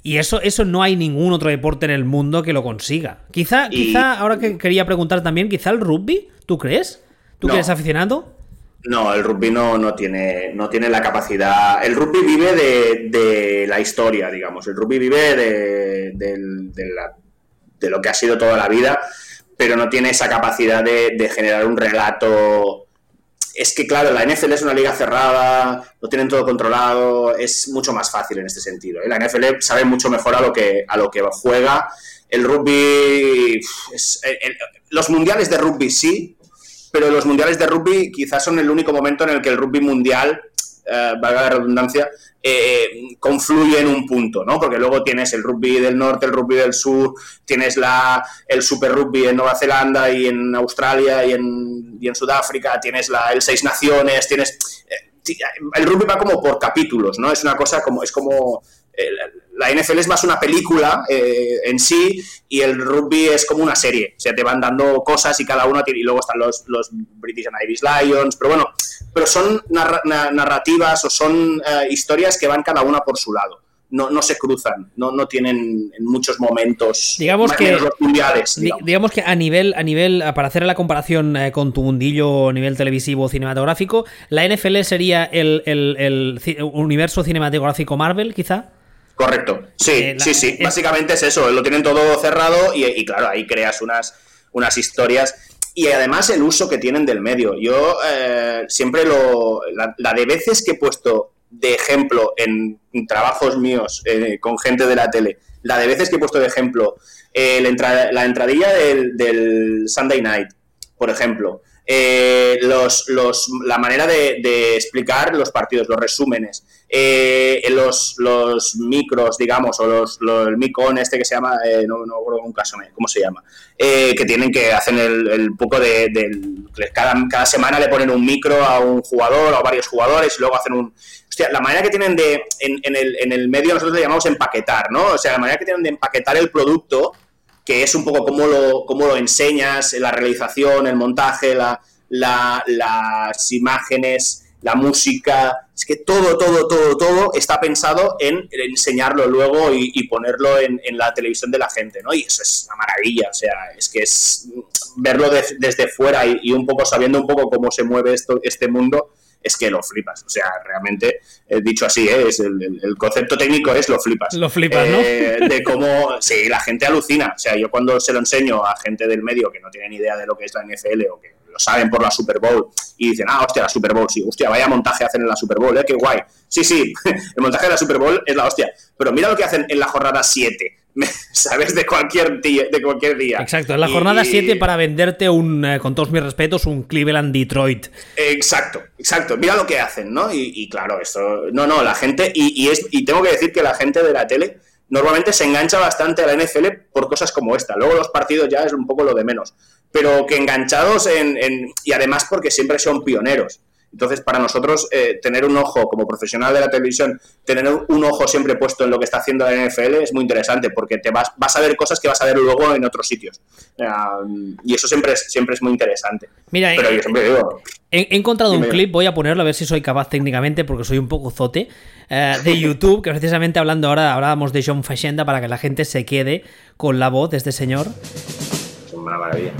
y eso, eso no hay ningún otro deporte en el mundo que lo consiga. Quizá, quizá, ahora que quería preguntar también, quizá el rugby, ¿tú crees? ¿Tú que eres aficionado? No, el rugby no, no, tiene, no tiene la capacidad. El rugby vive de, la historia, digamos. El rugby vive de, lo que ha sido toda la vida, pero no tiene esa capacidad de, generar un relato. Es que, claro, la NFL es una liga cerrada, lo tienen todo controlado, es mucho más fácil en este sentido. ¿eh? La NFL sabe mucho mejor a lo que, a lo que juega. El rugby. los mundiales de rugby sí, pero los mundiales de rugby quizás son el único momento en el que el rugby mundial, eh, valga la redundancia, eh, confluye en un punto, ¿no? Porque luego tienes el rugby del norte, el rugby del sur, tienes la, el super rugby en Nueva Zelanda y en Australia y en, y en Sudáfrica, tienes la, el Seis Naciones, tienes... Eh, el rugby va como por capítulos, ¿no? Es una cosa como... Es como la NFL es más una película eh, en sí y el rugby es como una serie. O sea, te van dando cosas y cada uno tiene, y luego están los, los British and Irish Lions, pero bueno, pero son narrativas o son eh, historias que van cada una por su lado. No, no se cruzan, no, no tienen en muchos momentos digamos que los mundiales. Digamos. que a nivel, a nivel, para hacer la comparación eh, con tu mundillo a nivel televisivo cinematográfico, la NFL sería el, el, el universo cinematográfico Marvel, quizá. Correcto. Sí, eh, sí, sí. Básicamente es eso. Lo tienen todo cerrado y, claro, ahí creas unas, unas historias. Y además el uso que tienen del medio. Yo eh, siempre lo. La, de veces que he puesto de ejemplo en trabajos míos eh, con gente de la tele, la de veces que he puesto de ejemplo la, entradilla del, del Sunday Night, por ejemplo, eh, los, los, la manera de, explicar los partidos, los resúmenes, eh, los, los micros, digamos, o los, el micón este que se llama, eh, no, no recuerdo un caso, ¿cómo se llama? que tienen que hacer el, poco de, cada, cada, semana le ponen un micro a un jugador o a varios jugadores y luego hacen un... Hostia, la manera que tienen de, en, en, el, en el medio nosotros le llamamos empaquetar, ¿no? O sea, la manera que tienen de empaquetar el producto que es un poco cómo lo, cómo lo enseñas, la realización, el montaje, la, las imágenes, la música, es que todo, todo, todo, todo está pensado en enseñarlo luego y, ponerlo en, la televisión de la gente, ¿no? Y eso es una maravilla, o sea, es que es verlo desde fuera y, un poco sabiendo un poco cómo se mueve esto, este mundo, es que lo flipas. O sea, realmente, he dicho así, ¿eh? es el, concepto técnico es lo flipas. Lo flipas, ¿no? Eh, de <laughs> cómo, sí, la gente alucina. O sea, yo cuando se lo enseño a gente del medio que no tiene ni idea de lo que es la NFL o que lo saben por la Super Bowl y dicen, ah, hostia, la Super Bowl, sí, hostia, vaya montaje hacen en la Super Bowl, ¿eh? Qué guay. Sí, sí, <laughs> el montaje de la Super Bowl es la hostia. Pero mira lo que hacen en la jornada 7 <laughs> ¿sabes? De cualquier día. De cualquier día. Exacto, en la jornada 7 para venderte un, eh, con todos mis respetos, un Cleveland Detroit. Exacto, exacto. Mira lo que hacen, ¿no? Y, claro, esto. No, no, la gente. Y, es, y tengo que decir que la gente de la tele normalmente se engancha bastante a la NFL por cosas como esta. Luego los partidos ya es un poco lo de menos. Pero que enganchados en. en y además porque siempre son pioneros. Entonces, para nosotros, eh, tener un ojo como profesional de la televisión, tener un ojo siempre puesto en lo que está haciendo la NFL es muy interesante porque te vas, vas a ver cosas que vas a ver luego en otros sitios. y eso siempre es, siempre es muy interesante. Mira, Pero yo siempre digo, he, encontrado un clip, voy a ponerlo a ver si soy capaz técnicamente porque soy un poco zote, eh, de <laughs> YouTube, que precisamente hablando ahora, hablábamos de John Fashenda para que la gente se quede con la voz de este señor. Es una maravilla.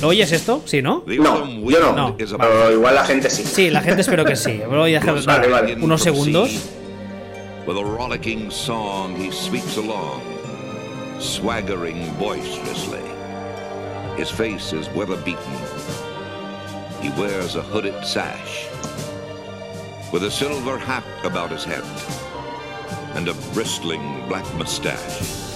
¿Lo oyes esto? Sí, ¿no? No, yo no. no pero igual la gente sí. Sí, la gente espero que sí. <laughs> Voy a dejar vale, vale. unos segundos. With a rollicking song, he sweeps along, swaggering boisterously. His face is weather beaten. He wears a hooded sash with a silver hat about his head. and a bristling black mustache.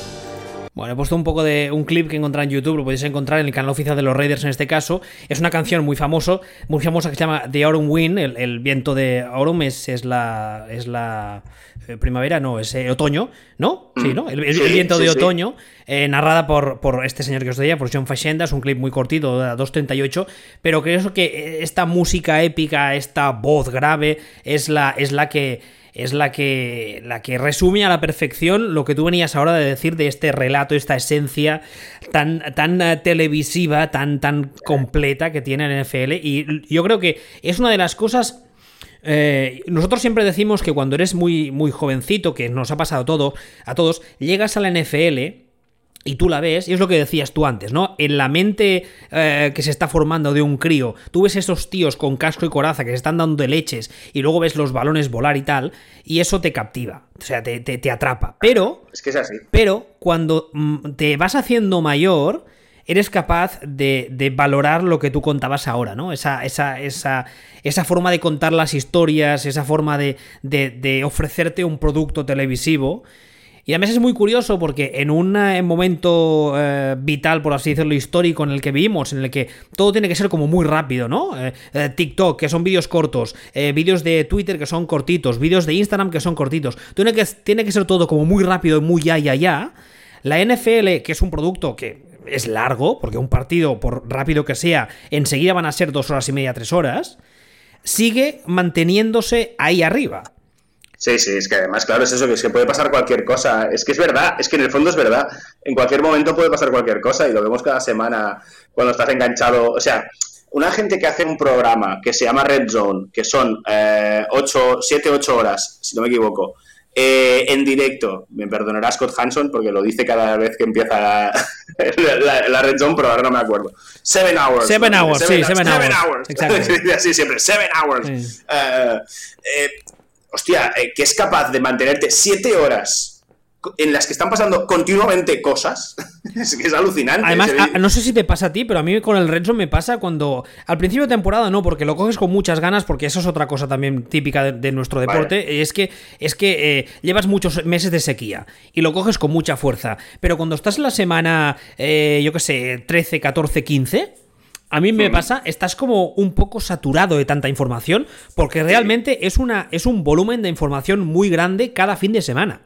Bueno, he puesto un poco de un clip que encontré en YouTube, lo podéis encontrar en el canal oficial de los Raiders en este caso. Es una canción muy famoso, muy famosa que se llama The Autumn Wind, el, viento de Autumn es, es la es la eh, primavera, no, es eh, otoño, ¿no? Sí, ¿no? El, viento de otoño, eh, narrada por, por este señor que os decía, por John Fashenda, es un clip muy cortito, de 2.38, pero creo que esta música épica, esta voz grave, es la, es la que es la que, la que resume a la perfección lo que tú venías ahora de decir de este relato, esta esencia tan, tan eh, televisiva, tan, tan completa que tiene el NFL. Y yo creo que es una de las cosas... Eh, nosotros siempre decimos que cuando eres muy, muy jovencito, que nos ha pasado todo, a todos, llegas a la NFL y tú la ves, y es lo que decías tú antes, ¿no? En la mente eh, que se está formando de un crío, tú ves esos tíos con casco y coraza que se están dando de leches y luego ves los balones volar y tal, y eso te captiva, o sea, te, te, atrapa. Pero. Es que es así. Pero cuando mm, te vas haciendo mayor, eres capaz de, de, valorar lo que tú contabas ahora, ¿no? Esa, esa, esa, esa forma de contar las historias, esa forma de, de, de ofrecerte un producto televisivo y además es muy curioso porque en un momento eh, vital, por así decirlo, histórico en el que vivimos, en el que todo tiene que ser como muy rápido, ¿no? Eh, eh, TikTok, que son vídeos cortos, vídeos de Twitter que son cortitos, vídeos de Instagram que son cortitos. Tiene que, tiene que ser todo como muy rápido y muy ya, ya, ya. La NFL, que es un producto que es largo, porque un partido, por rápido que sea, enseguida van a ser dos horas y media, tres horas, sigue manteniéndose ahí arriba. Sí, sí, es que además, claro, es eso, que es que puede pasar cualquier cosa. Es que es verdad, es que en el fondo es verdad. En cualquier momento puede pasar cualquier cosa y lo vemos cada semana cuando estás enganchado. O sea, una gente que hace un programa que se llama Red Zone, que son eh, 8, 7, 8 horas, si no me equivoco, eh, en directo, me perdonará Scott Hanson porque lo dice cada vez que empieza <laughs> la, Red Zone, pero ahora no me acuerdo. Seven hours. Seven hours, sí, seven, hours. Exacto. <laughs> Así siempre, seven hours. Eh, eh, hostia, eh, que es capaz de mantenerte siete horas en las que están pasando continuamente cosas, <laughs> es que es alucinante. Además, no sé si te pasa a ti, pero a mí con el Red me pasa cuando al principio de temporada no, porque lo coges con muchas ganas, porque eso es otra cosa también típica de, nuestro deporte, es que es que eh, llevas muchos meses de sequía y lo coges con mucha fuerza, pero cuando estás en la semana, eh, yo qué sé, 13, 14, 15 a mí me pasa, estás como un poco saturado de tanta información, porque realmente es, una, es un volumen de información muy grande cada fin de semana.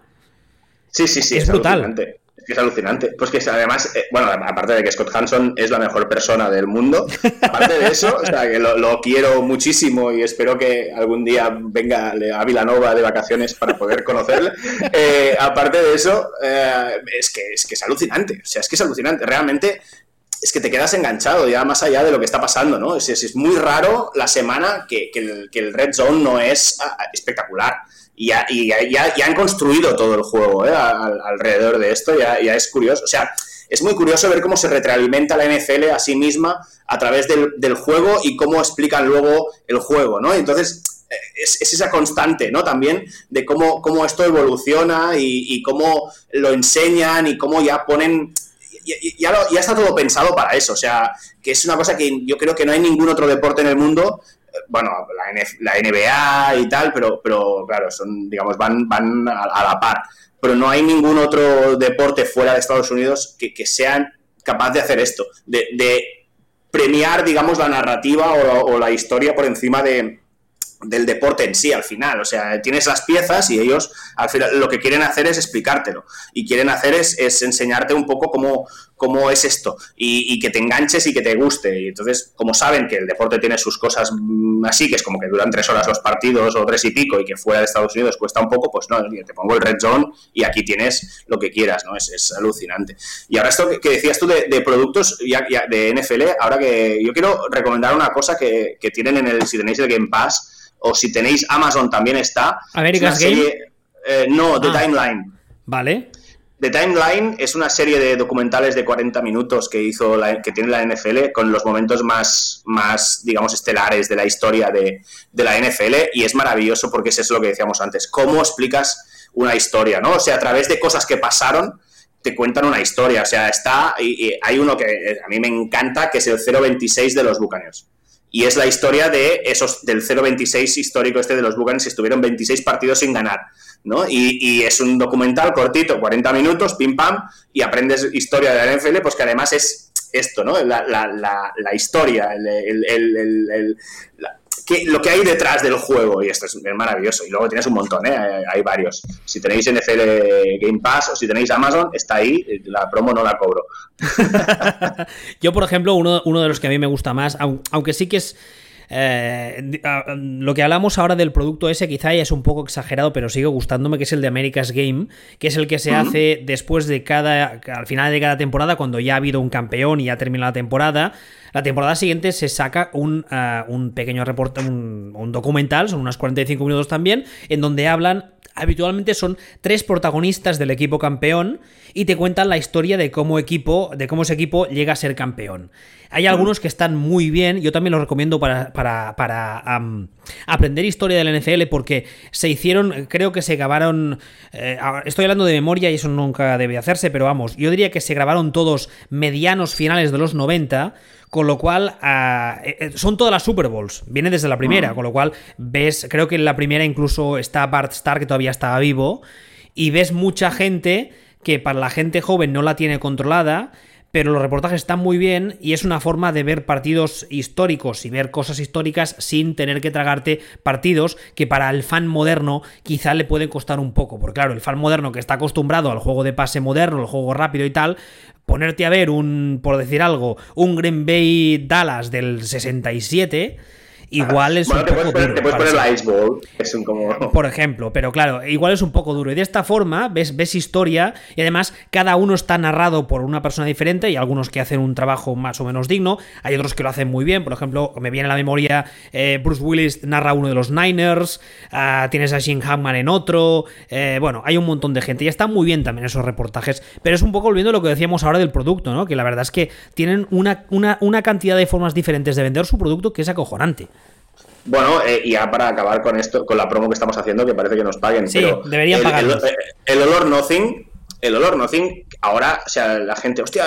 Sí, sí, sí. Es, brutal. Alucinante. Es que es alucinante. Pues que además, eh, bueno, aparte de que Scott Hanson es la mejor persona del mundo, aparte de eso, o sea, que lo, quiero muchísimo y espero que algún día venga a Vilanova de vacaciones para poder conocerle. Eh, aparte de eso, eh, es, que, es que es alucinante. O sea, es que es alucinante. Realmente es que te quedas enganchado ya más allá de lo que está pasando, ¿no? Es, es, muy raro la semana que, el, Red Zone no es ah, espectacular. Y ya, y ya, han construido todo el juego ¿eh? alrededor de esto, ya, ya, es curioso. O sea, es muy curioso ver cómo se retroalimenta la NFL a sí misma a través del, juego y cómo explican luego el juego, ¿no? Entonces, eh, es, esa constante, ¿no? También de cómo, cómo esto evoluciona y, cómo lo enseñan y cómo ya ponen ya, ya, está todo pensado para eso. O sea, que es una cosa que yo creo que no hay ningún otro deporte en el mundo. Eh, bueno, la, NBA y tal, pero, pero claro, son, digamos, van, van a, la par. Pero no hay ningún otro deporte fuera de Estados Unidos que, que sean capaz de hacer esto, de, premiar, digamos, la narrativa o la historia por encima de, del deporte en sí al final. O sea, tienes las piezas y ellos al final lo que quieren hacer es explicártelo. Y quieren hacer es, enseñarte un poco cómo, cómo es esto. Y, que te enganches y que te guste. Y entonces, como saben que el deporte tiene sus cosas mm, así, que es como que duran tres horas los partidos o tres y pico y que fuera de Estados Unidos cuesta un poco, pues no, te pongo el red zone y aquí tienes lo que quieras, ¿no? Es, es alucinante. Y ahora esto que, decías tú de, productos ya, de NFL, ahora que yo quiero recomendar una cosa que, que tienen en el, si tenéis el Game Pass, o si tenéis Amazon también está. ¿America's Game? Eh, no, The ah. Timeline. Vale. The Timeline es una serie de documentales de 40 minutos que hizo la, que tiene la NFL con los momentos más, más digamos, estelares de la historia de, la NFL y es maravilloso porque es eso lo que decíamos antes. ¿Cómo explicas una historia, no? O sea, a través de cosas que pasaron te cuentan una historia. O sea, está y, hay uno que a mí me encanta que es el 026 de los Buccaneers y es la historia de esos del 0-26 histórico este de los Buccaneers, estuvieron 26 partidos sin ganar, ¿no? Y, es un documental cortito, 40 minutos, pim pam, y aprendes historia de la NFL, pues que además es esto, ¿no? La, historia, el, lo que hay detrás del juego, y esto es, maravilloso. Y luego tienes un montón, ¿eh? hay varios. Si tenéis NFL Game Pass o si tenéis Amazon, está ahí, la promo no la cobro. <laughs> Yo, por ejemplo, uno, uno de los que a mí me gusta más, aunque sí que es eh, lo que hablamos ahora del producto ese quizá ya es un poco exagerado, pero sigue gustándome, que es el de America's Game, que es el que se hace después de cada, al final de cada temporada, cuando ya ha habido un campeón y ya termina la temporada. La temporada siguiente se saca un, eh, un pequeño reporte, un, un documental, son unos 45 minutos también, en donde hablan habitualmente son tres protagonistas del equipo campeón y te cuentan la historia de cómo equipo, de cómo ese equipo llega a ser campeón. Hay algunos que están muy bien, yo también los recomiendo para, para, aprender historia del NFL porque se hicieron, creo que se grabaron, eh, estoy hablando de memoria y eso nunca debe hacerse, pero vamos, yo diría que se grabaron todos medianos finales de los 90 con lo cual ah, eh, eh, son todas las Super Bowls, viene desde la primera, ah. con lo cual ves, creo que en la primera incluso está Bart Starr que todavía estaba vivo y ves mucha gente que para la gente joven no la tiene controlada pero los reportajes están muy bien y es una forma de ver partidos históricos y ver cosas históricas sin tener que tragarte partidos que para el fan moderno quizá le pueden costar un poco, porque claro, el fan moderno que está acostumbrado al juego de pase moderno, el juego rápido y tal, ponerte a ver un, por decir algo, un Green Bay Dallas del 67 igual es un poco duro. Te puedes poner la Ice Ball, es un como... <laughs> Por ejemplo, pero claro, igual es un poco duro. Y de esta forma ves, ves historia y además cada uno está narrado por una persona diferente y algunos que hacen un trabajo más o menos digno, hay otros que lo hacen muy bien. Por ejemplo, me viene a la memoria eh, Bruce Willis narra uno de los Niners, ah, tienes a Shin Hackman en otro, eh, bueno, hay un montón de gente y está muy bien también esos reportajes, pero es un poco volviendo a lo que decíamos ahora del producto, ¿no? Que la verdad es que tienen una, una, una cantidad de formas diferentes de vender su producto que es acojonante. Bueno, eh, y ya para acabar con esto, con la promo que estamos haciendo, que parece que nos paguen. Sí, deberían pagarnos. Eh, el, olor Nothing, el olor Nothing, ahora, o sea, la gente, hostia,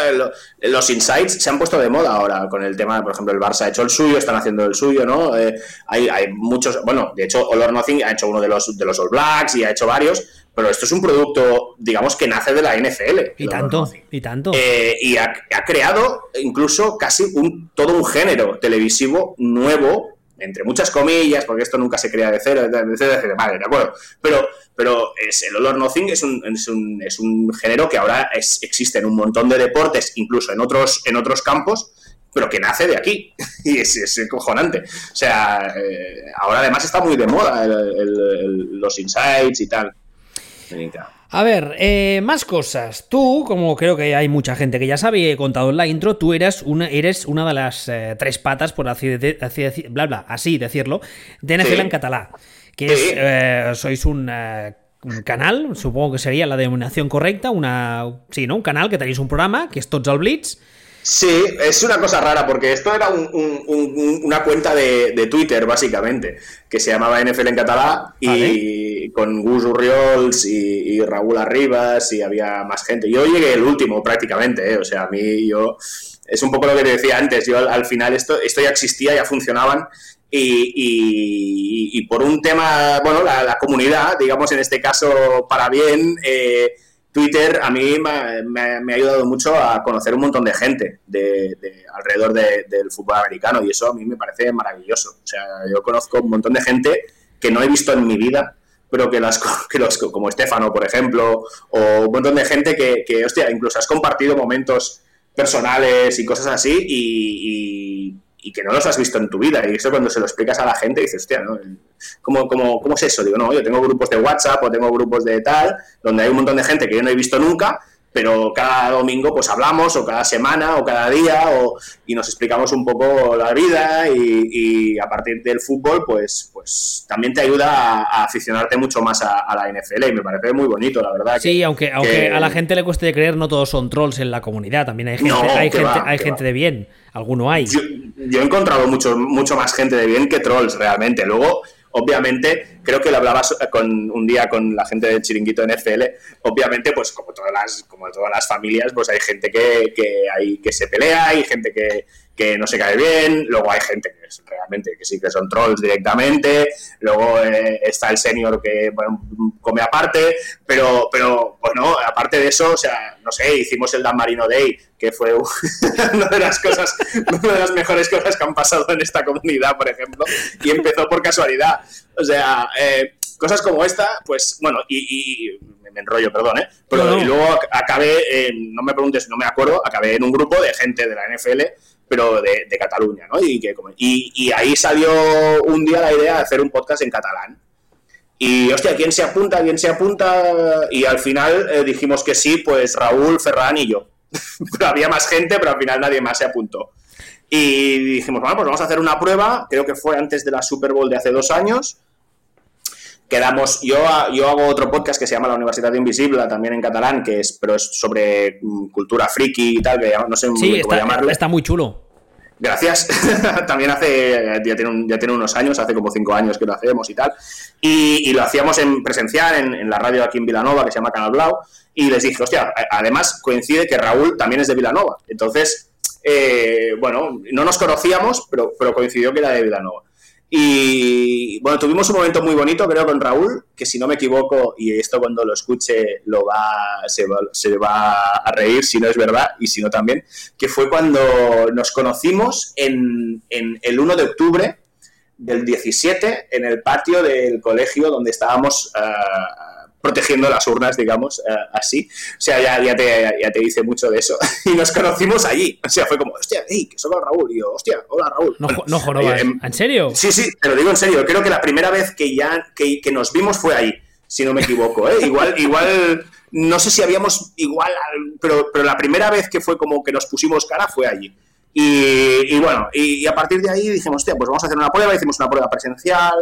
los insights se han puesto de moda ahora con el tema, por ejemplo, el Barça ha hecho el suyo, están haciendo el suyo, ¿no? Eh, hay, hay muchos, bueno, de hecho, Olor Nothing ha hecho uno de los, de los All Blacks y ha hecho varios, pero esto es un producto, digamos, que nace de la NFL. Y tanto, y tanto. y ha, ha, creado incluso casi un, todo un género televisivo nuevo entre muchas comillas, porque esto nunca se crea de cero, de cero, de vale, de acuerdo, pero, pero es, el olor nothing es un, es un, es un género que ahora existe en un montón de deportes, incluso en otros, en otros campos, pero que nace de aquí <laughs> y es, es cojonante. O sea, eh, ahora además está muy de moda los insights y tal. A ver, eh, más cosas. Tú, como creo que hay mucha gente que ya sabe he contado en la intro, tú eres una, eres una de las eh, tres patas, por así, bla, bla, así decirlo, de NFL en catalá. Que es, eh, sois un, canal, supongo que sería la denominación correcta, una, sí, ¿no? Un canal que tenéis un programa, que es Tots al Blitz, Sí, es una cosa rara porque esto era una cuenta de, Twitter, básicamente, que se llamaba NFL en catalá y con Gus Urriols y, Raúl Arribas y había más gente. Yo llegué el último prácticamente, ¿eh? o sea, a mí yo... Es un poco lo que te decía antes, yo al, final esto, esto ya existía, ya funcionaban y, por un tema, bueno, la, comunidad, digamos en este caso para bien... Eh, Twitter a mí me, ha ayudado mucho a conocer un montón de gente de, alrededor del fútbol americano y eso a mí me parece maravilloso. O sea, yo conozco un montón de gente que no he visto en mi vida, pero que las <laughs> que los, como Estefano, por ejemplo, o un montón de gente que, que hostia, incluso has compartido momentos personales y cosas así y que no los has visto en tu vida. Y eso cuando se lo explicas a la gente dices, hostia, ¿no? ¿Cómo, cómo, cómo es eso? Digo, no, yo tengo grupos de WhatsApp o tengo grupos de tal, donde hay un montón de gente que yo no he visto nunca, pero cada domingo pues hablamos, o cada semana, o cada día, o, y nos explicamos un poco la vida y, a partir del fútbol pues, pues también te ayuda a, aficionarte mucho más a, la NFL y me parece muy bonito, la verdad. Sí, aunque, aunque a la gente le cueste creer, no todos son trolls en la comunidad, también hay gente, hay gente, hay gente de bien. Alguno hay. Yo, he encontrado mucho, mucho más gente de bien que trolls, realmente. Luego, obviamente, creo que lo hablabas con, un día con la gente del chiringuito NFL, obviamente, pues como todas las, como todas las familias, pues hay gente que, que, hay, que se pelea, hay gente que, que no se cae bien, luego hay gente que es realmente que sí que son trolls directamente, luego eh, está el senior que come aparte, pero, pero bueno, aparte de eso, o sea, no sé, hicimos el Dan Marino Day, que fue <laughs> una de las cosas, una de las mejores cosas que han pasado en esta comunidad, por ejemplo, y empezó por casualidad. O sea, eh, cosas como esta, pues bueno, y, me enrollo, perdón, ¿eh? Pero luego acabé, no me preguntes, no me acuerdo, acabé en un grupo de gente de la NFL pero de, Cataluña, ¿no? Y, que, y, ahí salió un día la idea de hacer un podcast en catalán. Y, hostia, ¿quién se apunta? ¿Quién se apunta? Y al final eh, dijimos que sí, pues Raúl, Ferran y yo. <laughs> había más gente, pero al final nadie más se apuntó. Y dijimos, bueno, pues vamos a hacer una prueba, creo que fue antes de la Super Bowl de hace dos años, quedamos, yo, yo hago otro podcast que se llama La Universidad Invisible, también en catalán, que es, pero es sobre mm, cultura friki y tal, que no sé sí, cómo llamarlo. Está muy chulo. Gracias. <laughs> también hace, ya tiene, ya tiene unos años, hace como cinco años que lo hacemos y tal. Y, lo hacíamos en presencial en, la radio aquí en Vilanova, que se llama Canal Blau. Y les dije, hostia, además coincide que Raúl también es de Vilanova. Entonces, eh, bueno, no nos conocíamos, pero, pero coincidió que era de Vilanova. Y bueno, tuvimos un momento muy bonito, creo, con Raúl, que si no me equivoco, y esto cuando lo escuche lo va, se, va, se va a reír, si no es verdad, y si no también, que fue cuando nos conocimos en, en el 1 de octubre del 17 en el patio del colegio donde estábamos uh, protegiendo las urnas, digamos, eh, así. O sea, ya, ya, te, ya te dice mucho de eso. <laughs> y nos conocimos allí. O sea, fue como, hostia, hey, que soy Raúl. Y yo, hostia, hola Raúl. No, no jorobas. Em, ¿En serio? Sí, sí, te lo digo en serio. Creo que la primera vez que ya que, que nos vimos fue ahí, si no me equivoco. ¿eh? Igual, igual, no sé si habíamos igual, pero, pero la primera vez que fue como que nos pusimos cara fue allí. Y, y bueno, y, y, a partir de ahí dijimos, hostia, pues vamos a hacer una prueba. Hicimos una prueba presencial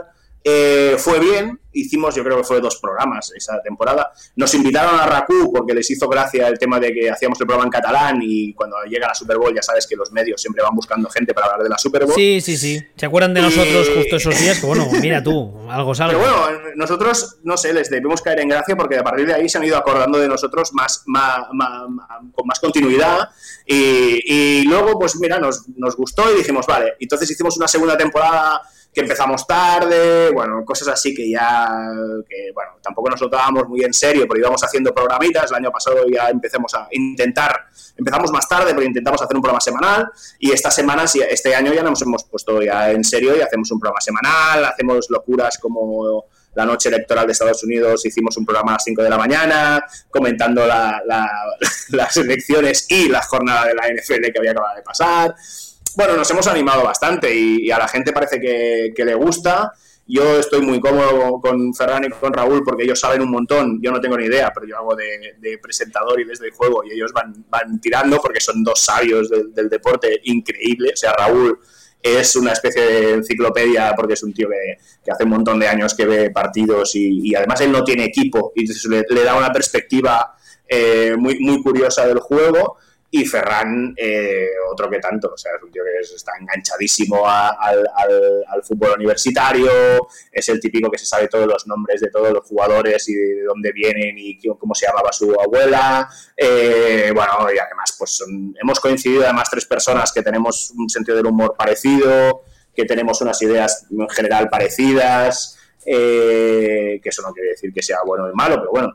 eh, fue bien, hicimos, yo creo que fue dos programas esa temporada. Nos invitaron a RACU porque les hizo gracia el tema de que hacíamos el programa en catalán y cuando llega la Super Bowl ya sabes que los medios siempre van buscando gente para hablar de la Super Bowl. Sí, sí, sí. ¿Se acuerdan de nosotros justo esos días? Que bueno, mira tú, algo salgo. <laughs> Pero bueno, nosotros, no sé, les debemos caer en gracia porque a partir de ahí se han ido acordando de nosotros más, más, con más continuidad y, y, luego, pues mira, nos, nos gustó y dijimos, vale, entonces hicimos una segunda temporada que empezamos tarde, bueno, cosas así que ya, que bueno, tampoco nos lo tomábamos muy en serio, pero íbamos haciendo programitas, el año pasado ya empezamos a intentar, empezamos más tarde, pero intentamos hacer un programa semanal, y esta semana, este año ya nos hemos puesto ya en serio y hacemos un programa semanal, hacemos locuras como la noche electoral de Estados Unidos hicimos un programa a las 5 de la mañana, comentando <laughs> las elecciones y la jornada de la NFL que había acabado de pasar. Bueno, nos hemos animado bastante y, a la gente parece que, le gusta. Yo estoy muy cómodo con Ferran y con Raúl porque ellos saben un montón. Yo no tengo ni idea, pero yo hago de, presentador y desde el juego y ellos van, van tirando porque son dos sabios del, deporte increíble. O sea, Raúl es una especie de enciclopedia porque es un tío que, hace un montón de años que ve partidos y, además él no tiene equipo y le, le da una perspectiva eh, muy, muy curiosa del juego y Ferran, eh, otro que tanto, o sea, es un tío que está enganchadísimo al, fútbol universitario, es el típico que se sabe todos los nombres de todos los jugadores y de dónde vienen y cómo se llamaba su abuela. Eh, bueno, y además, pues hemos coincidido además tres personas que tenemos un sentido del humor parecido, que tenemos unas ideas en general parecidas, eh, que eso no quiere decir que sea bueno o malo, pero bueno,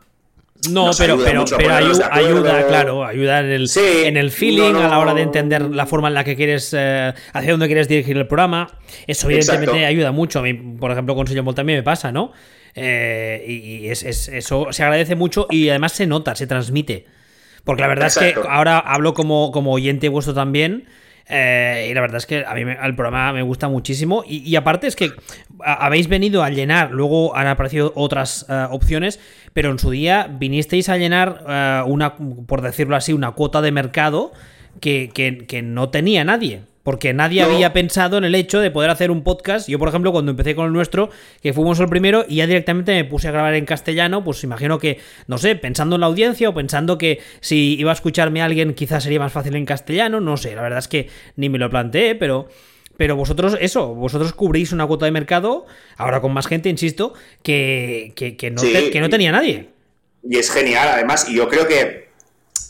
no, pero, pero, pero ayuda, claro, ayuda en el, en el feeling a la hora de entender la forma en la que quieres, eh, hacia dónde quieres dirigir el programa. Eso evidentemente ayuda mucho. A mí, por ejemplo, con Señor también me pasa, ¿no? Eh, y es, eso se agradece mucho y además se nota, se transmite. Porque la verdad es que ahora hablo como, como oyente vuestro también. Eh, y la verdad es que a mí el programa me gusta muchísimo. Y, aparte es que habéis venido a llenar, luego han aparecido otras eh, opciones, pero en su día vinisteis a llenar eh, una, por decirlo así, una cuota de mercado que, que no tenía nadie. Porque nadie había pensado en el hecho de poder hacer un podcast. Yo, por ejemplo, cuando empecé con el nuestro, que fuimos el primero y ya directamente me puse a grabar en castellano, pues imagino que, no sé, pensando en la audiencia o pensando que si iba a escucharme a alguien quizás sería más fácil en castellano, no sé, la verdad es que ni me lo planteé, pero... pero vosotros, eso, vosotros cubrís una cuota de mercado, ahora con más gente, insisto, que, que, no, que no tenía nadie. Y es genial, además, y yo creo que,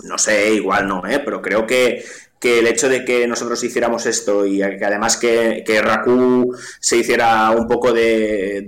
no sé, igual no, ¿eh? pero creo que, que el hecho de que nosotros hiciéramos esto y que además que, que Raku se hiciera un poco de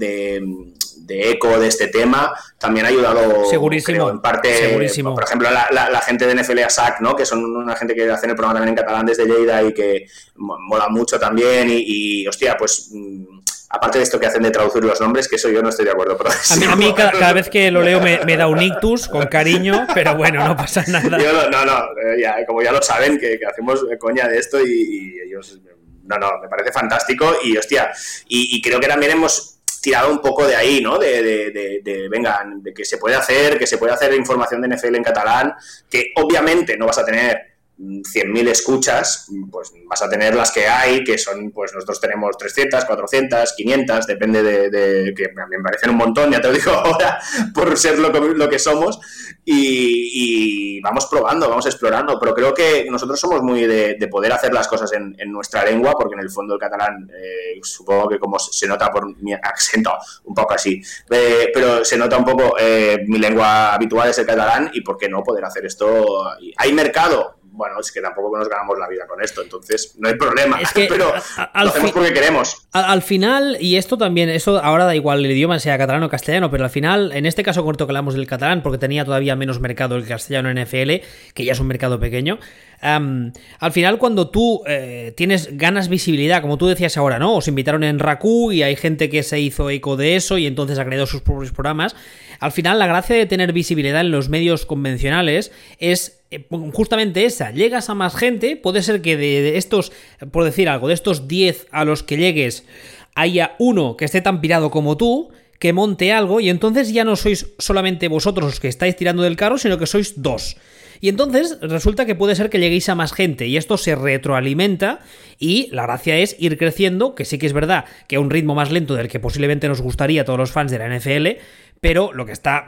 de eco de este tema también ha ayudado segurísimo en parte segurísimo. por ejemplo la, gente de NFL ASAC ¿no? que son una gente que hace el programa también en catalán desde Lleida y que mola mucho también y, hostia pues mm, aparte de esto que hacen de traducir los nombres, que eso yo no estoy de acuerdo. Pero a mí, <laughs> cada, vez que lo leo me, da un ictus con cariño, pero bueno, no pasa nada. no, no, eh, como ya lo saben, que, hacemos coña de esto y, ellos, no, no, me parece fantástico y hostia, y creo que también hemos tirado un poco de ahí, ¿no? De, de, de, venga, de que se puede hacer, que se puede hacer información de NFL en catalán, que obviamente no vas a tener 100.000 escuchas, pues vas a tener las que hay, que son, pues nosotros tenemos 300, 400, 500, depende de, que a me parecen un montón, ya te lo digo <laughs> ahora, por ser lo, lo que somos, y, vamos probando, vamos explorando, pero creo que nosotros somos muy de, poder hacer las cosas en, nuestra lengua, porque en el fondo el catalán, eh, supongo que como se nota por mi acento, un poco así, eh, pero se nota un poco, eh, mi lengua habitual es el catalán, y por qué no poder hacer esto. Hay mercado, bueno, es que tampoco nos ganamos la vida con esto, entonces no hay problema, <laughs> pero lo hacemos porque queremos. Al, final, y esto también, eso ahora da igual el idioma, sea catalán o castellano, pero al final, en este caso corto que hablamos del catalán, porque tenía todavía menos mercado el castellano en NFL, que ya es un mercado pequeño, al final cuando tú eh, tienes ganas visibilidad, como tú decías ahora, ¿no? Os invitaron en Raku y hay gente que se hizo eco de eso y entonces ha creado sus propios programas, al final la gracia de tener visibilidad en los medios convencionales es eh, justamente esa, llegas a más gente, puede ser que de, estos, por decir algo, de estos 10 a los que llegues, haya uno que esté tan pirado como tú, que monte algo y entonces ya no sois solamente vosotros los que estáis tirando del carro, sino que sois dos. Y entonces resulta que puede ser que lleguéis a más gente y esto se retroalimenta y la gracia es ir creciendo, que sí que es verdad que a un ritmo más lento del que posiblemente nos gustaría a todos los fans de la NFL, pero lo que está,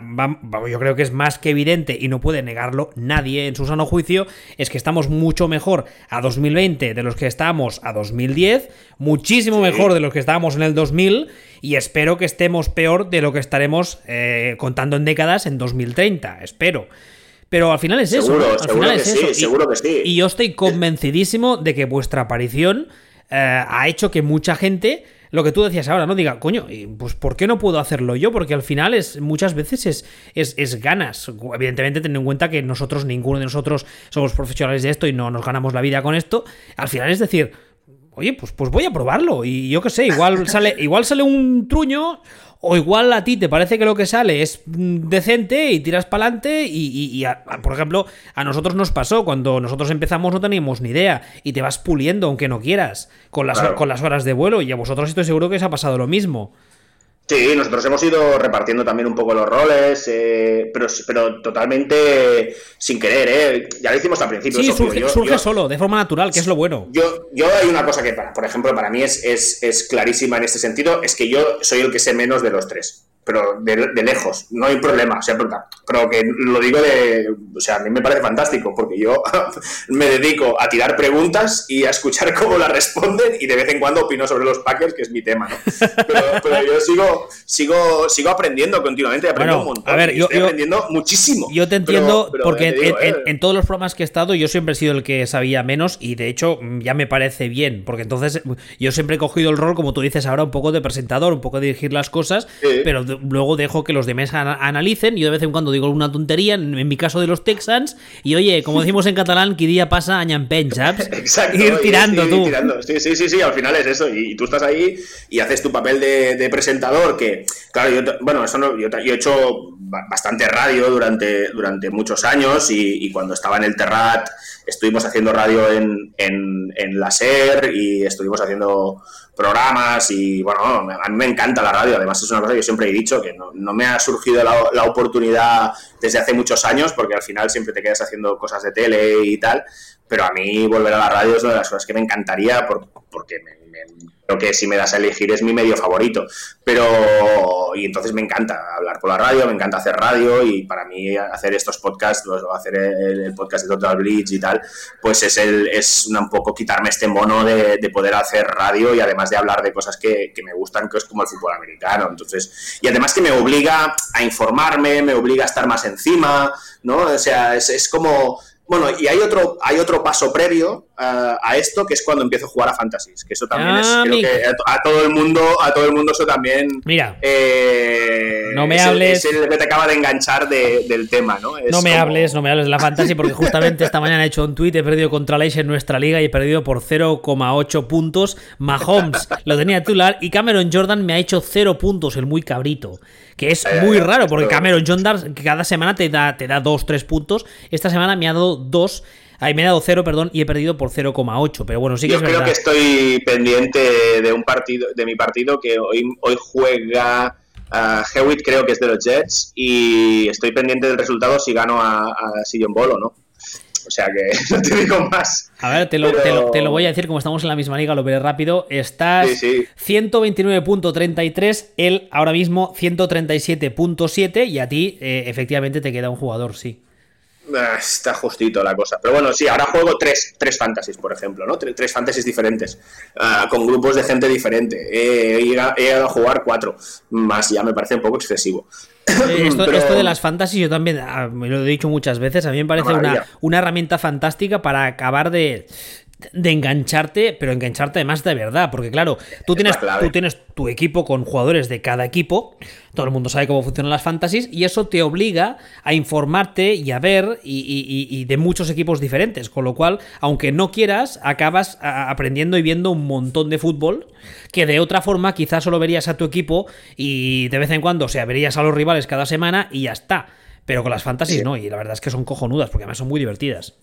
yo creo que es más que evidente y no puede negarlo nadie en su sano juicio, es que estamos mucho mejor a 2020 de los que estábamos a 2010, muchísimo mejor de los que estábamos en el 2000 y espero que estemos peor de lo que estaremos eh, contando en décadas en 2030, espero. Pero al final es eso. Al final es eso. seguro que sí. Y yo estoy convencidísimo de que vuestra aparición eh, ha hecho que mucha gente lo que tú decías ahora, ¿no? Diga, coño, pues ¿por qué no puedo hacerlo yo? Porque al final es muchas veces es, es, es, ganas. Evidentemente, teniendo en cuenta que nosotros, ninguno de nosotros somos profesionales de esto y no nos ganamos la vida con esto. Al final es decir, oye, pues, pues voy a probarlo. Y yo qué sé, igual sale, igual sale un truño o igual a ti te parece que lo que sale es mm, decente y tiras para adelante y, por ejemplo, a nosotros nos pasó, cuando nosotros empezamos no teníamos ni idea y te vas puliendo aunque no quieras con las, con las horas de vuelo y a vosotros estoy seguro que os ha pasado lo mismo. Sí, nosotros hemos ido repartiendo también un poco los roles, eh, pero, pero totalmente sin querer, ¿eh? Ya lo hicimos al principio. Sí, surge, solo, de forma natural, que es lo bueno. Yo, yo hay una cosa que, por ejemplo, para mí es, es, es clarísima en este sentido, es que yo soy el que sé menos de los tres pero de, lejos, no hay problema, o sea, pero que lo digo de, o sea, a mí me parece fantástico, porque yo <laughs> me dedico a tirar preguntas y a escuchar <laughs> cómo las responden y de vez en cuando opino sobre los Packers, que es mi tema, ¿no? Pero, yo sigo, sigo, sigo aprendiendo continuamente, aprendo un montón, a ver, yo, estoy aprendiendo muchísimo. Yo te entiendo, porque eh. en, todos los programas que he estado yo siempre he sido el que sabía menos y de hecho ya me parece bien, porque entonces yo siempre he cogido el rol, como tú dices ahora, un poco de presentador, un poco de dirigir las cosas, pero luego dejo que los demás analicen. Yo de vez en cuando digo alguna tontería, en, mi caso de los Texans, y oye, como decimos en catalán, que día pasa añampen, ¿sabes? <laughs> Exacto. Ir tirando tú. Sí, sí, sí, sí, al final es eso. Y, tú estás ahí y haces tu papel de, presentador, que, claro, yo, bueno, eso no, yo, he hecho bastante radio durante, durante muchos años y, cuando estaba en el Terrat estuvimos haciendo radio en, en, en la SER y estuvimos haciendo programas y bueno, a mí me encanta la radio, además es una cosa que yo siempre he dicho, que no, me ha surgido la, oportunidad desde hace muchos años, porque al final siempre te quedas haciendo cosas de tele y tal, pero a mí volver a la radio es una de las cosas que me encantaría porque me, creo que si me das a elegir es mi medio favorito. Pero, y entonces me encanta hablar por la radio, me encanta hacer radio y para mí hacer estos podcasts, hacer el, podcast de Total Bleach y tal, pues es, el, es un poco quitarme este mono de, poder hacer radio y además de hablar de cosas que, que, me gustan, que es como el fútbol americano. Entonces, y además que me obliga a informarme, me obliga a estar más encima, ¿no? O sea, es, es como bueno, y hay otro, hay otro paso previo a esto que es cuando empiezo a jugar a fantasies, que eso también ah, es creo que a, todo el mundo, a todo el mundo eso también. Mira, eh, no me es hables. El, es el que te acaba de enganchar de, del tema, ¿no? Es no me como... hables, no me hables de la fantasy porque justamente esta mañana he hecho un tweet, he perdido contra Leish en nuestra liga y he perdido por 0,8 puntos. Mahomes lo tenía titular y Cameron Jordan me ha hecho 0 puntos, el muy cabrito. Que es Eh, muy raro porque Cameron Jordan cada semana te da, te da 2, 3 puntos. Esta semana me ha dado 2. Ahí me he dado 0, perdón, y he perdido por 0,8. Pero bueno, sí que Yo es creo verdad. que estoy pendiente de un partido, de mi partido que hoy, hoy juega uh, Hewitt, creo que es de los Jets, y estoy pendiente del resultado si gano a, a Sillon Ball o no. O sea que <laughs> no te digo más. A ver, te lo, Pero- te, lo, te lo voy a decir, como estamos en la misma liga, lo veré rápido. Estás Sí, sí. 129.33, él ahora mismo 137.7 y a ti eh, efectivamente te queda un jugador, sí. Ah, Está justito la cosa. Pero bueno, sí, ahora juego tres, tres fantasies, por ejemplo, ¿no? Tres, tres fantasies diferentes, ah, con grupos de gente diferente. He, llegado a jugar cuatro, más ya me parece un poco excesivo. Eh, <clears throat> Esto, Pero- esto de las fantasies, yo también ah, me lo he dicho muchas veces, a mí me parece una, una herramienta fantástica para acabar de, de engancharte, pero engancharte además de verdad, porque claro, tú Es tienes, tú tienes tu equipo con jugadores de cada equipo, todo el mundo sabe cómo funcionan las fantasies, y eso te obliga a informarte y a ver y, y- y- de muchos equipos diferentes, con lo cual, aunque no quieras, acabas aprendiendo y viendo un montón de fútbol que de otra forma quizás solo verías a tu equipo y de vez en cuando, o sea, verías a los rivales cada semana y ya está. Pero con las fantasies Sí. no, y la verdad es que son cojonudas, porque además son muy divertidas.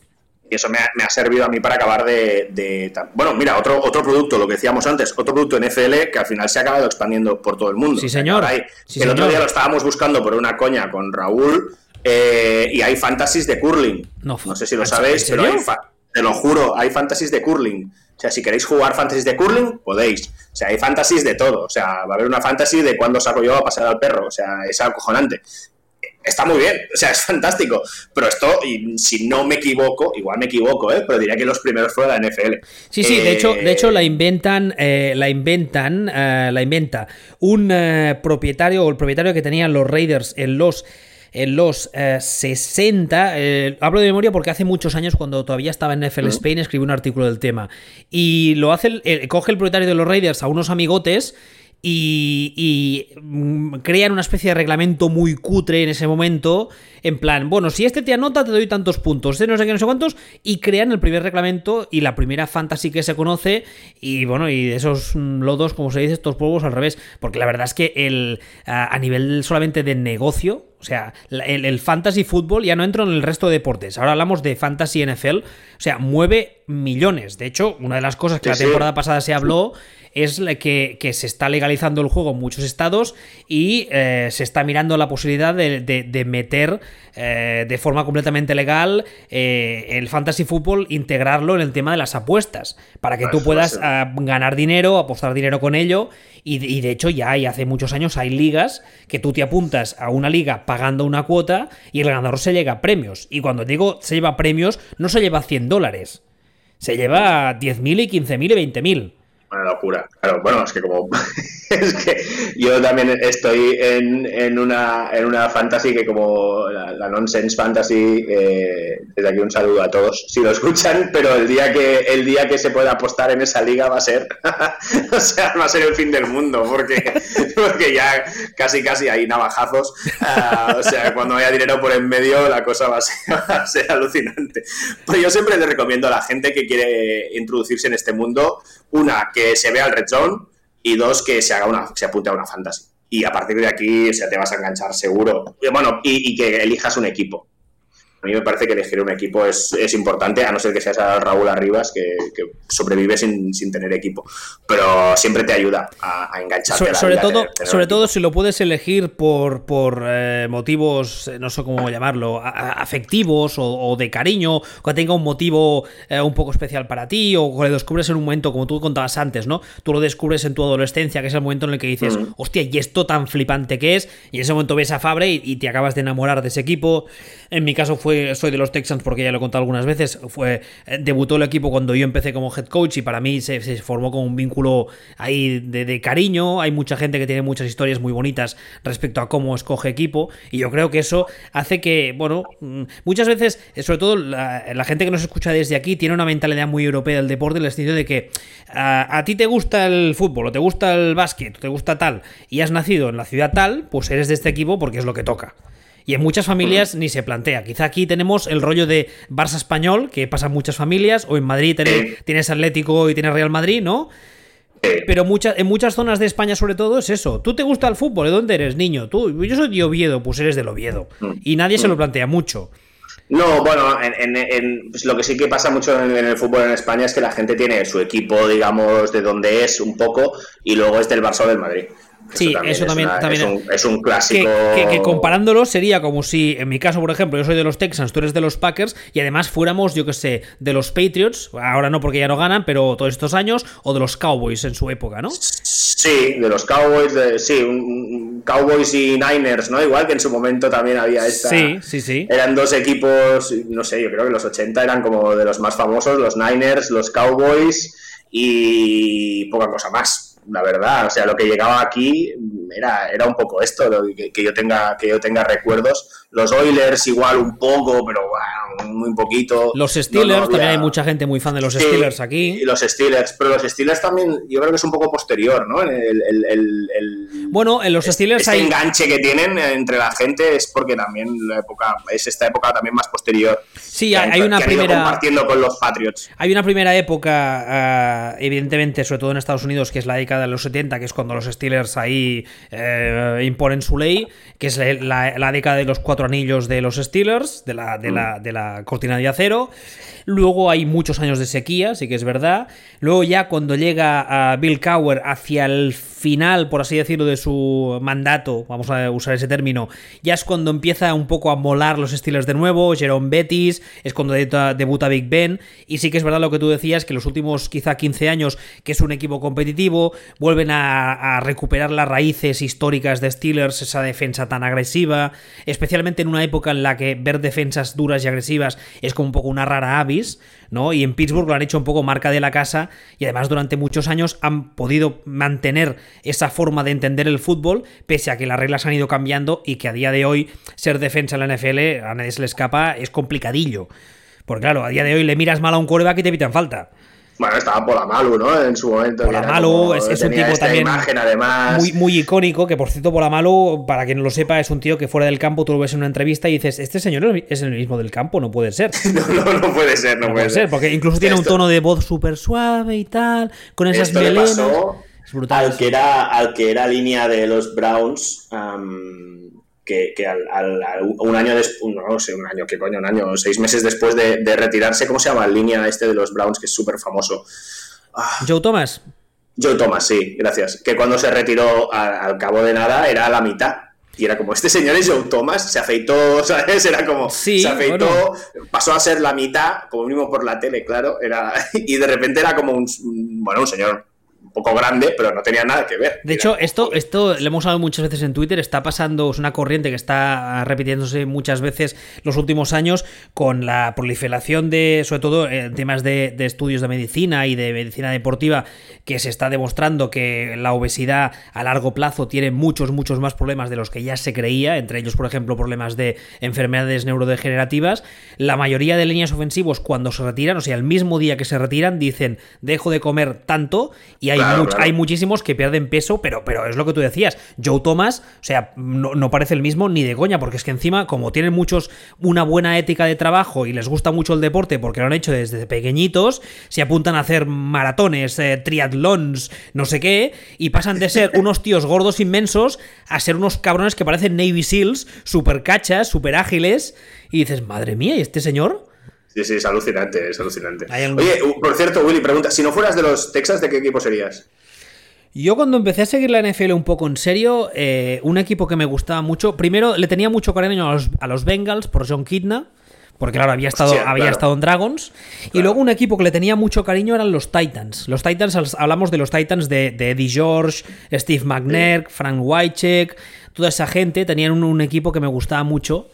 Y eso me ha, me ha servido a mí para acabar de, Bueno, mira, otro, otro producto, lo que decíamos antes, otro producto NFL que al final se ha acabado expandiendo por todo el mundo. Sí, señor. ahora hay- Sí, el otro día lo estábamos buscando por una coña con Raúl eh, y hay fantasies de curling. No, No sé si lo ¿en sabéis, pero hay te lo juro, hay fantasies de curling. O sea, si queréis jugar fantasies de curling, podéis. O sea, hay fantasies de todo. O sea, va a haber una fantasy de cuándo saco yo a pasar al perro. O sea, es acojonante. Está muy bien, o sea, es fantástico. Pero esto, y si no me equivoco, igual me equivoco, ¿eh? pero diría que los primeros fueron la NFL. Sí, sí, de Eh, hecho, de hecho la inventan, eh, la inventan, eh, la inventa un eh, propietario o el propietario que tenían los Raiders en los en los eh, 60, eh, hablo de memoria porque hace muchos años cuando todavía estaba en NFL Spain escribí un artículo del tema y lo hace, el- el- coge el propietario de los Raiders a unos amigotes y, y, mm, crean una especie de reglamento muy cutre en ese momento, en plan, bueno, si este te anota te doy tantos puntos, este no sé qué, no sé cuántos, y crean el primer reglamento y la primera fantasy que se conoce, y bueno, y de esos mm, lodos, como se dice, estos polvos al revés, porque la verdad es que el, a, a nivel solamente de negocio, o sea, el, el fantasy fútbol, ya no entro en el resto de deportes, ahora hablamos de fantasy NFL, o sea, mueve millones, de hecho, una de las cosas que Sí, la sí. temporada pasada se habló es que, que se está legalizando el juego en muchos estados y eh, se está mirando la posibilidad de, de- de meter eh, de forma completamente legal eh, el fantasy fútbol, integrarlo en el tema de las apuestas, para que tú puedas ah, ganar dinero, apostar dinero con ello y, de- y de hecho ya hay hace muchos años hay ligas que tú te apuntas a una liga pagando una cuota y el ganador se llega a premios. Y cuando digo se lleva premios, no se lleva 100 dólares. Se lleva 10.000 y 15.000 y 20.000. Una locura. Claro, bueno, es que como. <laughs> es que yo también estoy en, en, una, en una fantasy que, como la, la Nonsense Fantasy, eh, desde aquí un saludo a todos si lo escuchan, pero el día que el día que se pueda apostar en esa liga va a ser. <laughs> o sea, va a ser el fin del mundo, porque, <laughs> porque ya casi casi hay navajazos. Ah, o sea, cuando haya dinero por en medio, la cosa va a ser, va a ser alucinante. Pues yo siempre le recomiendo a la gente que quiere introducirse en este mundo, una, que se vea el Red y dos, que se haga una, se apunte a una fantasy. Y a partir de aquí, o sea, te vas a enganchar seguro. Bueno, y que elijas un equipo. A mí me parece que elegir un equipo es, es importante, a no ser que seas a Raúl Arribas, que, que sobrevive sin, sin, tener equipo. Pero siempre te ayuda a, a engancharte. So, sobre todo, tener, sobre todo si lo puedes elegir por, por eh, motivos, no sé cómo llamarlo, a, a, afectivos o, o, de cariño, o que tenga un motivo eh, un poco especial para ti, o que lo descubres en un momento, como tú contabas antes, ¿no? Tú lo descubres en tu adolescencia, que es el momento en el que dices, mm. hostia, y esto tan flipante que es, y en ese momento ves a Fabre y, y te acabas de enamorar de ese equipo. En mi caso fue, soy de los Texans porque ya lo he contado algunas veces, fue, eh, debutó el equipo cuando yo empecé como head coach y para mí se, formó como un vínculo ahí de, cariño, hay mucha gente que tiene muchas historias muy bonitas respecto a cómo escoge equipo y yo creo que eso hace que, bueno, mm, muchas veces, sobre todo la, gente que nos escucha desde aquí tiene una mentalidad muy europea del deporte, en el sentido de que a, a ti te gusta el fútbol o te gusta el básquet, o te gusta tal y has nacido en la ciudad tal, pues eres de este equipo porque es lo que toca. Y en muchas familias ni se plantea. Quizá aquí tenemos el rollo de Barça español, que pasa en muchas familias, o en Madrid tienes, tienes Atlético y tienes Real Madrid, ¿no? Pero muchas, en muchas zonas de España, sobre todo, es eso. ¿Tú te gusta el fútbol? ¿De dónde eres, niño? Tú, yo soy de Oviedo, pues eres del Oviedo. Y nadie se lo plantea mucho. No, bueno, en, en, en pues lo que sí que pasa mucho en, en, el fútbol en España es que la gente tiene su equipo, digamos, de donde es un poco, y luego es del Barça o del Madrid. Sí, eso también, eso también, una, también es, un, es, un, clásico. Que, que, que, comparándolo sería como si, en mi caso, por ejemplo, yo soy de los Texans, tú eres de los Packers, y además fuéramos, yo que sé, de los Patriots, ahora no porque ya no ganan, pero todos estos años, o de los Cowboys en su época, ¿no? Sí, de los Cowboys, de, sí, un, un Cowboys y Niners, ¿no? Igual que en su momento también había esta. Sí, sí, sí. Eran dos equipos, no sé, yo creo que los 80 eran como de los más famosos, los Niners, los Cowboys y poca cosa más la verdad. O sea, lo que llegaba aquí era, era un poco esto, que, que, yo tenga, que yo tenga recuerdos. Los Oilers igual un poco, pero bueno, muy poquito. Los Steelers, no, no había... también hay mucha gente muy fan de los sí, Steelers aquí. Y los Steelers, pero los Steelers también, yo creo que es un poco posterior, ¿no? El, el, el, el bueno, en los Steelers este hay... enganche que tienen entre la gente es porque también la época, es esta época también más posterior. Sí, hay, hay una que primera... compartiendo con los Patriots. Hay una primera época, uh, evidentemente, sobre todo en Estados Unidos, que es la década de los 70, que es cuando los Steelers ahí eh, imponen su ley, que es la, la, la, década de los cuatro anillos de los Steelers, de la, de, mm. la, de la cortina de acero. Luego hay muchos años de sequía, sí que es verdad. Luego ya cuando llega a Bill Cower hacia el final, por así decirlo, de su mandato, vamos a usar ese término, ya es cuando empieza un poco a molar los Steelers de nuevo, Jerome Bettis, es cuando debuta, Big Ben, y sí que es verdad lo que tú decías, que los últimos quizá 15 años, que es un equipo competitivo, vuelven a, a recuperar las raíces históricas de Steelers, esa defensa tan agresiva, especialmente en una época en la que ver defensas duras y agresivas es como un poco una rara avis, ¿no? Y en Pittsburgh lo han hecho un poco marca de la casa y además durante muchos años han podido mantener esa forma de entender el fútbol, pese a que las reglas han ido cambiando y que a día de hoy ser defensa en la NFL a nadie se le escapa, es complicadillo. Porque claro, a día de hoy le miras mal a un coreback y te pitan falta. Bueno, estaba Polamalu, ¿no? En su momento. Polamalu es, es un tipo también imagen, además. Muy, muy icónico, que por cierto, Polamalu, para quien no lo sepa, es un tío que fuera del campo tú lo ves en una entrevista y dices, este señor es el mismo del campo, no puede ser. <laughs> no, no, no, puede ser, no, no puede, ser. ser. Porque incluso tiene Esto... un tono de voz súper suave y tal, con esas Esto melenas. Le pasó al que, era, al que era línea de los Browns. Um que, que al, al, al, un año después, no sé, un año, qué coño, un año, seis meses después de, de retirarse, ¿cómo se llama? En línea este de los Browns, que es súper famoso. Ah. Joe Thomas. Joe Thomas, sí, gracias. Que cuando se retiró al, al cabo de nada era a la mitad. Y era como, este señor es Joe Thomas, se afeitó, <laughs> ¿sabes? Era como, sí, se afeitó, bueno. pasó a ser la mitad, como mínimo por la tele, claro, era, <laughs> y de repente era como un, bueno, un señor poco grande, pero no tenía nada que ver. De hecho, esto, esto lo hemos hablado muchas veces en Twitter, está pasando, es una corriente que está repitiéndose muchas veces los últimos años con la proliferación de, sobre todo, en eh, temas de, de, estudios de medicina y de medicina deportiva, que se está demostrando que la obesidad a largo plazo tiene muchos, muchos más problemas de los que ya se creía, entre ellos, por ejemplo, problemas de enfermedades neurodegenerativas. La mayoría de líneas ofensivos, cuando se retiran, o sea, el mismo día que se retiran, dicen, dejo de comer tanto y hay, hay muchísimos que pierden peso, pero, pero es lo que tú decías. Joe Thomas, o sea, no, parece el mismo ni de coña, porque es que encima, como tienen muchos una buena ética de trabajo y les gusta mucho el deporte porque lo han hecho desde pequeñitos, se apuntan a hacer maratones, eh, triatlons, no sé qué, y pasan de ser <laughs> unos tíos gordos inmensos a ser unos cabrones que parecen Navy SEALs, super cachas, super ágiles, y dices, madre mía, ¿y este señor? Sí, sí, es alucinante, es alucinante. Oye, por cierto, Willy, pregunta, si no fueras de los Texas, ¿de qué equipo serías? Yo cuando empecé a seguir la NFL un poco en serio, eh, un equipo que me gustaba mucho, primero le tenía mucho cariño a los, a los Bengals por John Kidna, porque claro, había estado, había estado en Dragons. Y luego un equipo que le tenía mucho cariño eran los Titans. Los Titans, hablamos de los Titans de, Eddie George, Steve McNair, Frank Wycheck, toda esa gente, tenían un equipo que me gustaba mucho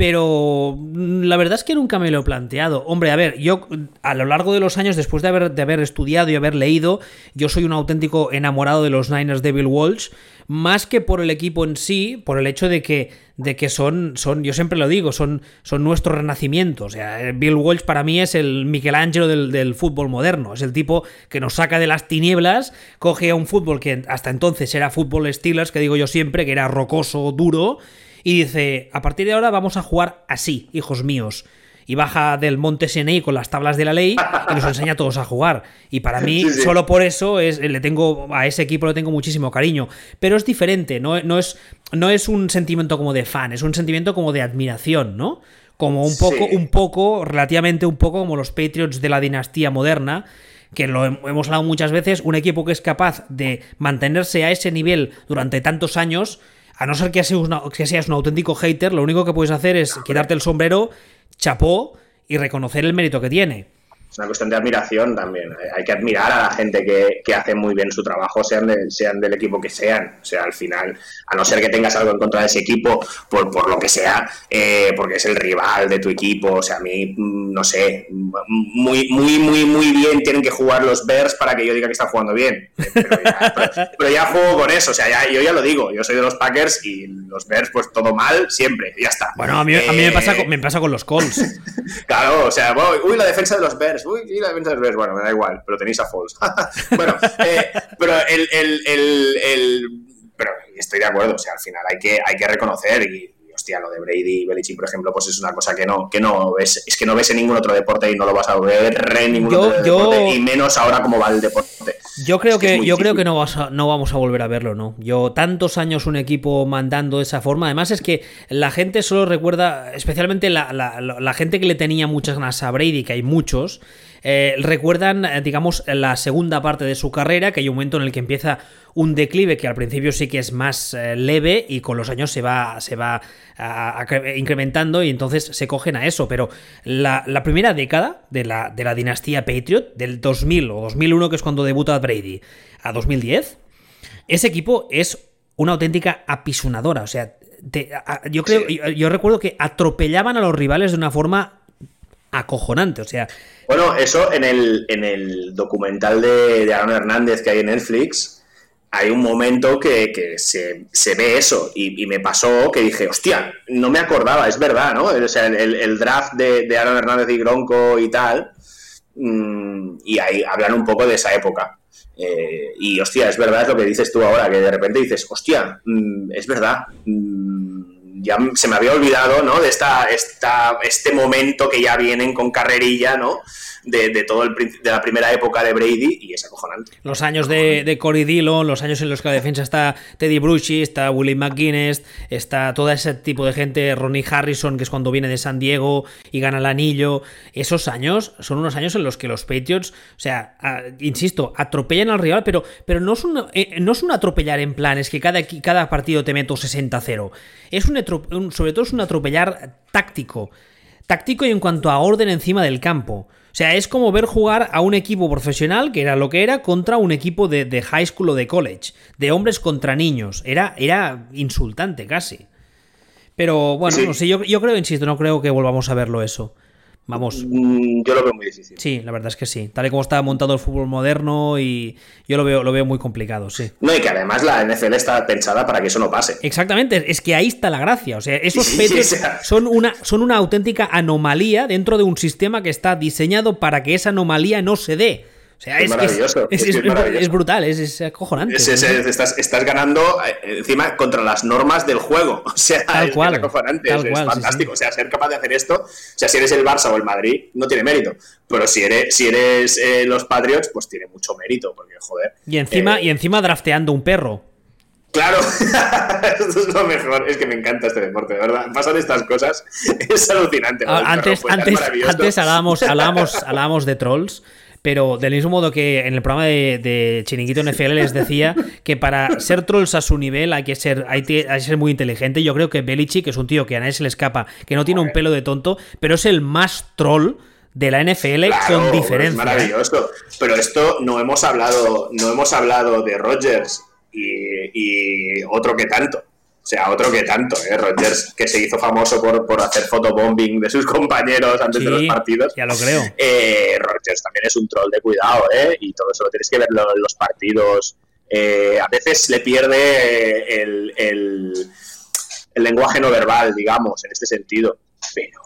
pero mm, la verdad es que nunca me lo he planteado. Hombre, a ver, yo a lo largo de los años, después de haber, de haber estudiado y haber leído, yo soy un auténtico enamorado de los Niners Devil Walsh, más que por el equipo en sí, por el hecho de que, de que son, son, yo siempre lo digo, son, son nuestro renacimiento. O sea, Bill Walsh para mí es el Michelangelo del, del fútbol moderno. Es el tipo que nos saca de las tinieblas, coge a un fútbol que hasta entonces era fútbol Steelers, que digo yo siempre, que era rocoso, duro y dice, a partir de ahora vamos a jugar así, hijos míos. Y baja del monte Senei con las tablas de la ley y nos enseña a todos a jugar. Y para mí, solo por eso, es, le tengo a ese equipo le tengo muchísimo cariño. Pero es diferente, no, no, es, no es un sentimiento como de fan, es un sentimiento como de admiración, ¿no? Como un poco, un poco, relativamente un poco como los Patriots de la dinastía moderna, que lo hemos hablado muchas veces, un equipo que es capaz de mantenerse a ese nivel durante tantos años a no ser que seas, que seas un auténtico hater, lo único que puedes hacer es quitarte el sombrero, chapó y reconocer el mérito que tiene es una cuestión de admiración también. Hay que admirar a la gente que, que hace muy bien su trabajo, sean, sean del equipo que sean. O sea, al final, a no ser que tengas algo en contra de ese equipo, por, por lo que sea, eh, porque es el rival de tu equipo. O sea, a mí, mm, no sé, muy, muy, muy, muy bien tienen que jugar los Bears para que yo diga que están jugando bien. <laughs> Pero ya, juego con eso. O sea, ya, yo ya lo digo. Yo soy de los Packers y los Bears, pues todo mal, siempre. Ya está. Bueno, a mí, a mí me, pasa con, me pasa con los Colts. <laughs> claro, o sea, uy, la defensa de los Bears uy, y la defensa del bueno, me da igual, pero tenéis a Falls. <laughs> bueno, eh, pero el, el, el, pero estoy de acuerdo, o sea, al final hay que, hay que reconocer y hostia, lo de Brady y Belichick, por ejemplo, pues es una cosa que no, que no ves, es que no ves en ningún otro deporte y no lo vas a ver en ningún otro deporte, y menos ahora como va el deporte. Yo creo que, yo creo que no, no vamos a volver a verlo, ¿no? Yo tantos años un equipo mandando de esa forma, además es que la gente solo recuerda, especialmente la, la gente que le tenía muchas ganas a Brady, que hay muchos, eh, recuerdan, eh, digamos, la segunda parte de su carrera, que hay un momento en el que empieza un declive que al principio sí que es más eh, leve y con los años se va, se va incrementando y entonces se cogen a eso. Pero la, primera década de la, de la dinastía Patriot, del 2000 o 2001, que es cuando debuta Brady, a 2010, ese equipo es una auténtica apisonadora. O sea, yo creo, yo, recuerdo que atropellaban a los rivales de una forma acojonante. O sea, bueno, eso en el, en el documental de, Aaron Hernández que hay en Netflix, hay un momento que, se, ve eso y, me pasó que dije, hostia, no me acordaba, es verdad, ¿no? O sea, el, draft de, Aaron Hernández y Gronco y tal, mm, y ahí hablan un poco de esa época. Eh, y hostia, es verdad, es lo que dices tú ahora, que de repente dices, hostia, mm, es verdad. Ya se me había olvidado, ¿no? De esta, esta, este momento que ya vienen con carrerilla, ¿no? De, todo el de la primera época de Brady y es acojonante. Los años de, de Corey Dillon, los años en los que la defensa está Teddy Bruschi, está Willie McGuinness, está todo ese tipo de gente, Ronnie Harrison, que es cuando viene de San Diego y gana el anillo. Esos años son unos años en los que los Patriots, o sea, insisto, atropellan al rival, pero, pero no, es un, eh, no es un atropellar en plan, es que cada, cada partido te meto 60-0. Es un, sobre todo es un atropellar táctico. Táctico y en cuanto a orden encima del campo. O sea, es como ver jugar a un equipo profesional, que era lo que era, contra un equipo de, high school o de college, de hombres contra niños. Era, era insultante casi. Pero bueno, no sé, yo, yo creo, insisto, no creo que volvamos a verlo eso. Vamos. Mm, yo lo veo muy difícil. Sí, la verdad es que sí. Tal y como está montado el fútbol moderno y yo lo veo, lo veo muy complicado, sí. No, y que además la NFL está pensada para que eso no pase. Exactamente, es que ahí está la gracia. O sea, esos sí, son, una, son una auténtica anomalía dentro de un sistema que está diseñado para que esa anomalía no se dé. O O sea, es, maravilloso. Es, brutal, es, acojonante. Estás, estás, ganando eh, encima contra las normas del juego. <laughs> O sea, es acojonante, es, fantástico. O sea, ser capaz de hacer esto, o sea, si eres el Barça o el Madrid, no tiene mérito. Pero si eres, si eres eh, los Patriots, pues tiene mucho mérito, porque joder. Y encima, y encima drafteando un perro. Claro, <laughs> esto es lo mejor. Es que me encanta este deporte, de verdad. Pasan estas cosas, <laughs> es alucinante. Ah, antes, antes, antes hablábamos, hablábamos, hablábamos de trolls. Pero del mismo modo que en el programa de, Chiringuito NFL les decía que para ser trolls a su nivel hay que ser, hay, que ser muy inteligente. Yo creo que Belichick es un tío que a nadie se le escapa, que no tiene un pelo de tonto, pero es el más troll de la NFL con diferencia. Es maravilloso. Pero esto no hemos hablado, no hemos hablado de Rogers y, otro que tanto. O sea, otro que tanto, ¿eh? Rogers, que se hizo famoso por, por hacer fotobombing de sus <laughs> compañeros antes de los partidos. Ya lo creo. Eh, Rogers también es un troll de cuidado, ¿eh? Y todo eso lo tienes que ver en los partidos. Eh, a veces le pierde el, el, el lenguaje no verbal, digamos, en este sentido. Pero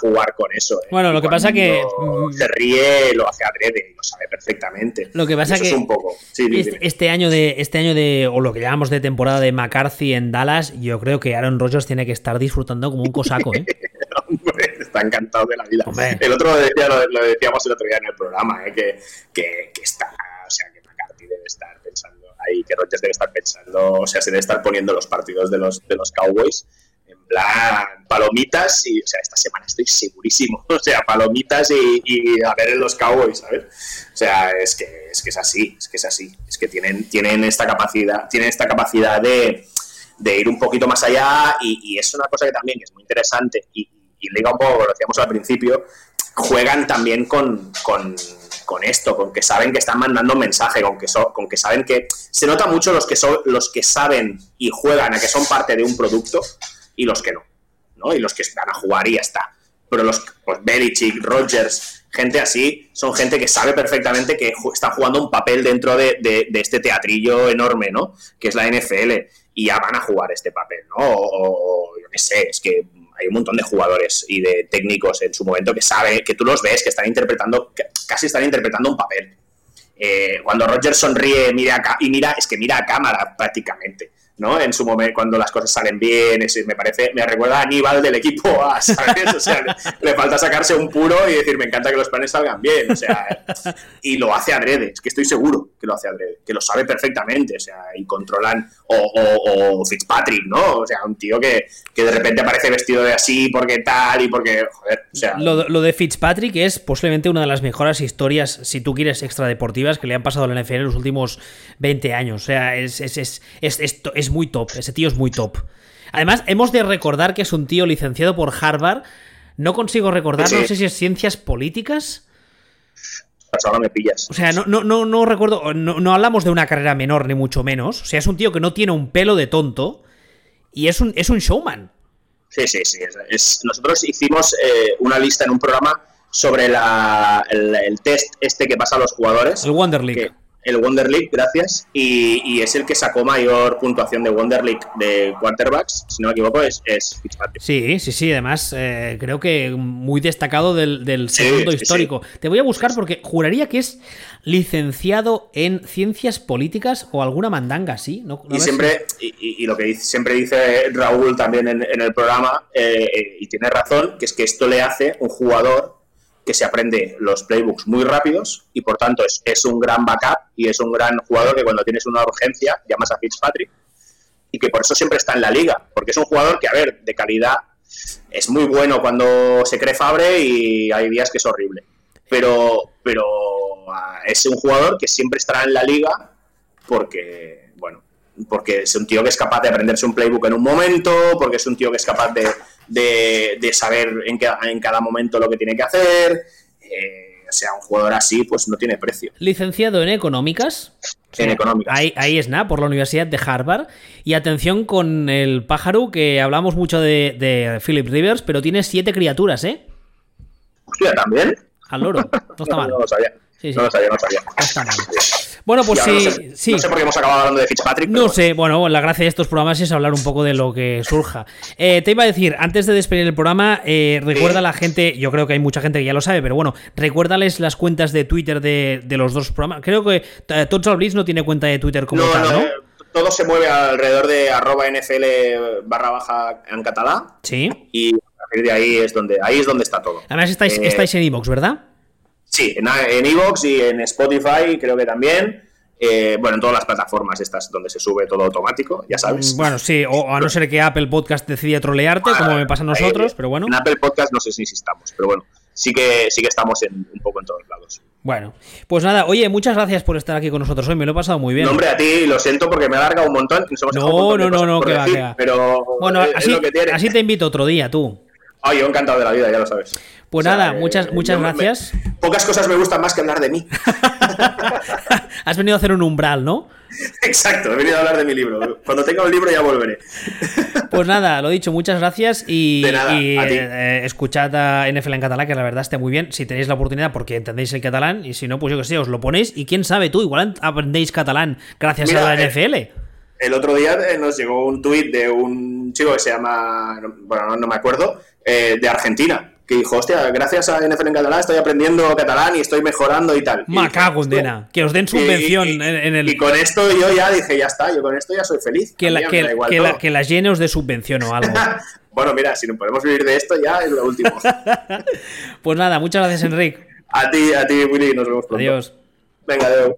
jugar con eso. ¿eh? Bueno, lo que pasa que. Mm, se ríe, lo hace adrede lo sabe perfectamente. Lo que pasa que. Es un poco. este, año de. Este año de. O lo que llamamos de temporada de McCarthy en Dallas, yo creo que Aaron Rodgers tiene que estar disfrutando como un cosaco, ¿eh? <laughs> está encantado de la vida. El otro decía, lo, decíamos el otro día en el programa, ¿eh? que, que, que está. O sea, que McCarthy debe estar pensando ahí, que Rodgers debe estar pensando. O sea, se debe estar poniendo los partidos de los, de los Cowboys plan palomitas y, o sea, esta semana estoy segurísimo, <laughs> o sea, palomitas y, a ver en los Cowboys, ¿sabes? O sea, es que, es que es así, es que es así, es que tienen, tienen esta capacidad, tienen esta capacidad de, ir un poquito más allá y, es una cosa que también es muy interesante y, y liga un poco, lo decíamos al principio, juegan también con, con, esto, con que saben que están mandando un mensaje, con que, con que saben que se nota mucho los que son los que saben y juegan a que son parte de un producto y los que no, ¿no? Y los que van a jugar y ya está. Pero los, pues Belichick, Rogers, gente así, son gente que sabe perfectamente que está jugando un papel dentro de, este teatrillo enorme, ¿no? Que es la NFL, y ya van a jugar este papel, ¿no? O, yo qué sé, es que hay un montón de jugadores y de técnicos en su momento que saben, que tú los ves, que están interpretando, casi están interpretando un papel. Eh, cuando Rogers sonríe mira y mira, es que mira a cámara prácticamente. ¿No? En su momento, cuando las cosas salen bien, me parece, me recuerda a Aníbal del equipo A, <laughs> ¿sabes? O sea, le, falta sacarse un puro y decir, me encanta que los planes salgan bien, o sea, <laughs> y lo hace adrede, es que estoy seguro que lo hace adrede, que lo sabe perfectamente, o sea, y controlan, o, Fitzpatrick, ¿no? O sea, un tío que, de repente aparece vestido de así porque tal y porque, joder, o sea... Lo, de Fitzpatrick es posiblemente una de las mejores historias, si tú quieres, extradeportivas que le han pasado a la NFL en los últimos 20 años, o sea, es, es, es, es muy top, ese tío es muy top. Además, hemos de recordar que es un tío licenciado por Harvard. No consigo recordar, no sé si es ciencias políticas. Pues ahora me pillas. O sea, no, no, no, no recuerdo, no, hablamos de una carrera menor, ni mucho menos. O sea, es un tío que no tiene un pelo de tonto y es un, es un showman. Sí, sí, sí. nosotros hicimos eh, una lista en un programa sobre el, test este que pasa a los jugadores. El Wonder League el Wonder League, gracias, y, es el que sacó mayor puntuación de Wonder League de quarterbacks, si no me equivoco, es, Fitzpatrick. Sí, sí, sí, además eh, creo que muy destacado del, segundo histórico. Te voy a buscar porque juraría que es licenciado en ciencias políticas o alguna mandanga, ¿sí? y siempre, y, lo que siempre dice Raúl también en, el programa, eh, eh, y tiene razón, que es que esto le hace un jugador que se aprende los playbooks muy rápidos y por tanto es, es, un gran backup y es un gran jugador que cuando tienes una urgencia llamas a Fitzpatrick y que por eso siempre está en la liga, porque es un jugador que, a ver, de calidad es muy bueno cuando se cree Fabre y hay días que es horrible. Pero, pero ah, es un jugador que siempre estará en la liga porque, bueno, porque es un tío que es capaz de aprenderse un playbook en un momento, porque es un tío que es capaz de, de, saber en, en, cada momento lo que tiene que hacer. Eh, o sea, un jugador así, pues no tiene precio. Licenciado en económicas. En económicas. Ahí, ahí es nada, por la Universidad de Harvard. Y atención con el pájaro, que hablamos mucho de, de Philip Rivers, pero tiene siete criaturas, ¿eh? Hostia, ¿también? Al loro. <laughs> No está mal. No lo sabía. Sí, sí. No lo sabía, no lo sabía. Está mal. Bueno, pues sí, no sé, sí. No sé por qué hemos acabado hablando de Fitzpatrick. No sé, bueno, la gracia de estos programas es hablar un poco de lo que surja. Eh, te iba a decir, antes de despedir el programa, eh, recuerda a la gente, yo creo que hay mucha gente que ya lo sabe, pero bueno, recuérdales las cuentas de Twitter de, de los dos programas. Creo que eh, Tots Blitz no tiene cuenta de Twitter como no, tal, ¿no? ¿no? Eh, todo se mueve alrededor de arroba NFL barra baja en catalán. Sí. Y a partir de ahí es donde, ahí es donde está todo. Además estáis, Eh, estáis en Evox, ¿verdad? Sí, en, Evox y en Spotify creo que también. Eh, bueno, en todas las plataformas estas donde se sube todo automático, ya sabes. Mm, Bueno, sí, o a no ser que Apple Podcast decida trolearte, como me pasa a nosotros, Ahí, pero bueno. En Apple Podcast no sé si estamos, pero bueno, sí que, sí que estamos en, un poco en todos lados. Bueno, pues nada, oye, muchas gracias por estar aquí con nosotros hoy, me lo he pasado muy bien. No, hombre, a ti lo siento porque me ha alargado un montón. nos hemos dejado un No, montón no, no, no, que va, que va. Pero Bueno, así te invito otro día, tú. Ay, yo encantado de la vida, ya lo sabes. Pues O sea, nada, eh, muchas, muchas yo me- gracias. pocas cosas me gustan más que hablar de mí. <laughs> Has venido a hacer un umbral, ¿no? <laughs> Exacto, he venido a hablar de mi libro. Cuando tenga un libro ya volveré. <laughs> Pues nada, lo dicho, muchas gracias y, De nada, y, a ti. eh, escuchad a NFL en catalán, que la verdad está muy bien, si tenéis la oportunidad porque entendéis el catalán y si no, pues yo que sé, os lo ponéis y quién sabe tú, igual aprendéis catalán gracias Mira, a la eh, NFL. El otro día eh, nos llegó un tuit de un chico que se llama, no- bueno, no, no me acuerdo, eh, de Argentina, que dijo, hostia, gracias a NFL en catalán estoy aprendiendo catalán y estoy mejorando y tal. Y Me dije, cago en "Hostia". Dena, que os den subvención y- en, en el... Y con esto yo ya dije, ya está, yo con esto ya soy feliz. Que, la, que, que la- que llene os de subvención o <laughs> algo. bueno, mira, si no podemos vivir de esto ya es lo último. <laughs> Pues nada, muchas gracias, Enric. a ti, a ti, Willy, nos vemos pronto. Adiós. Venga, adiós.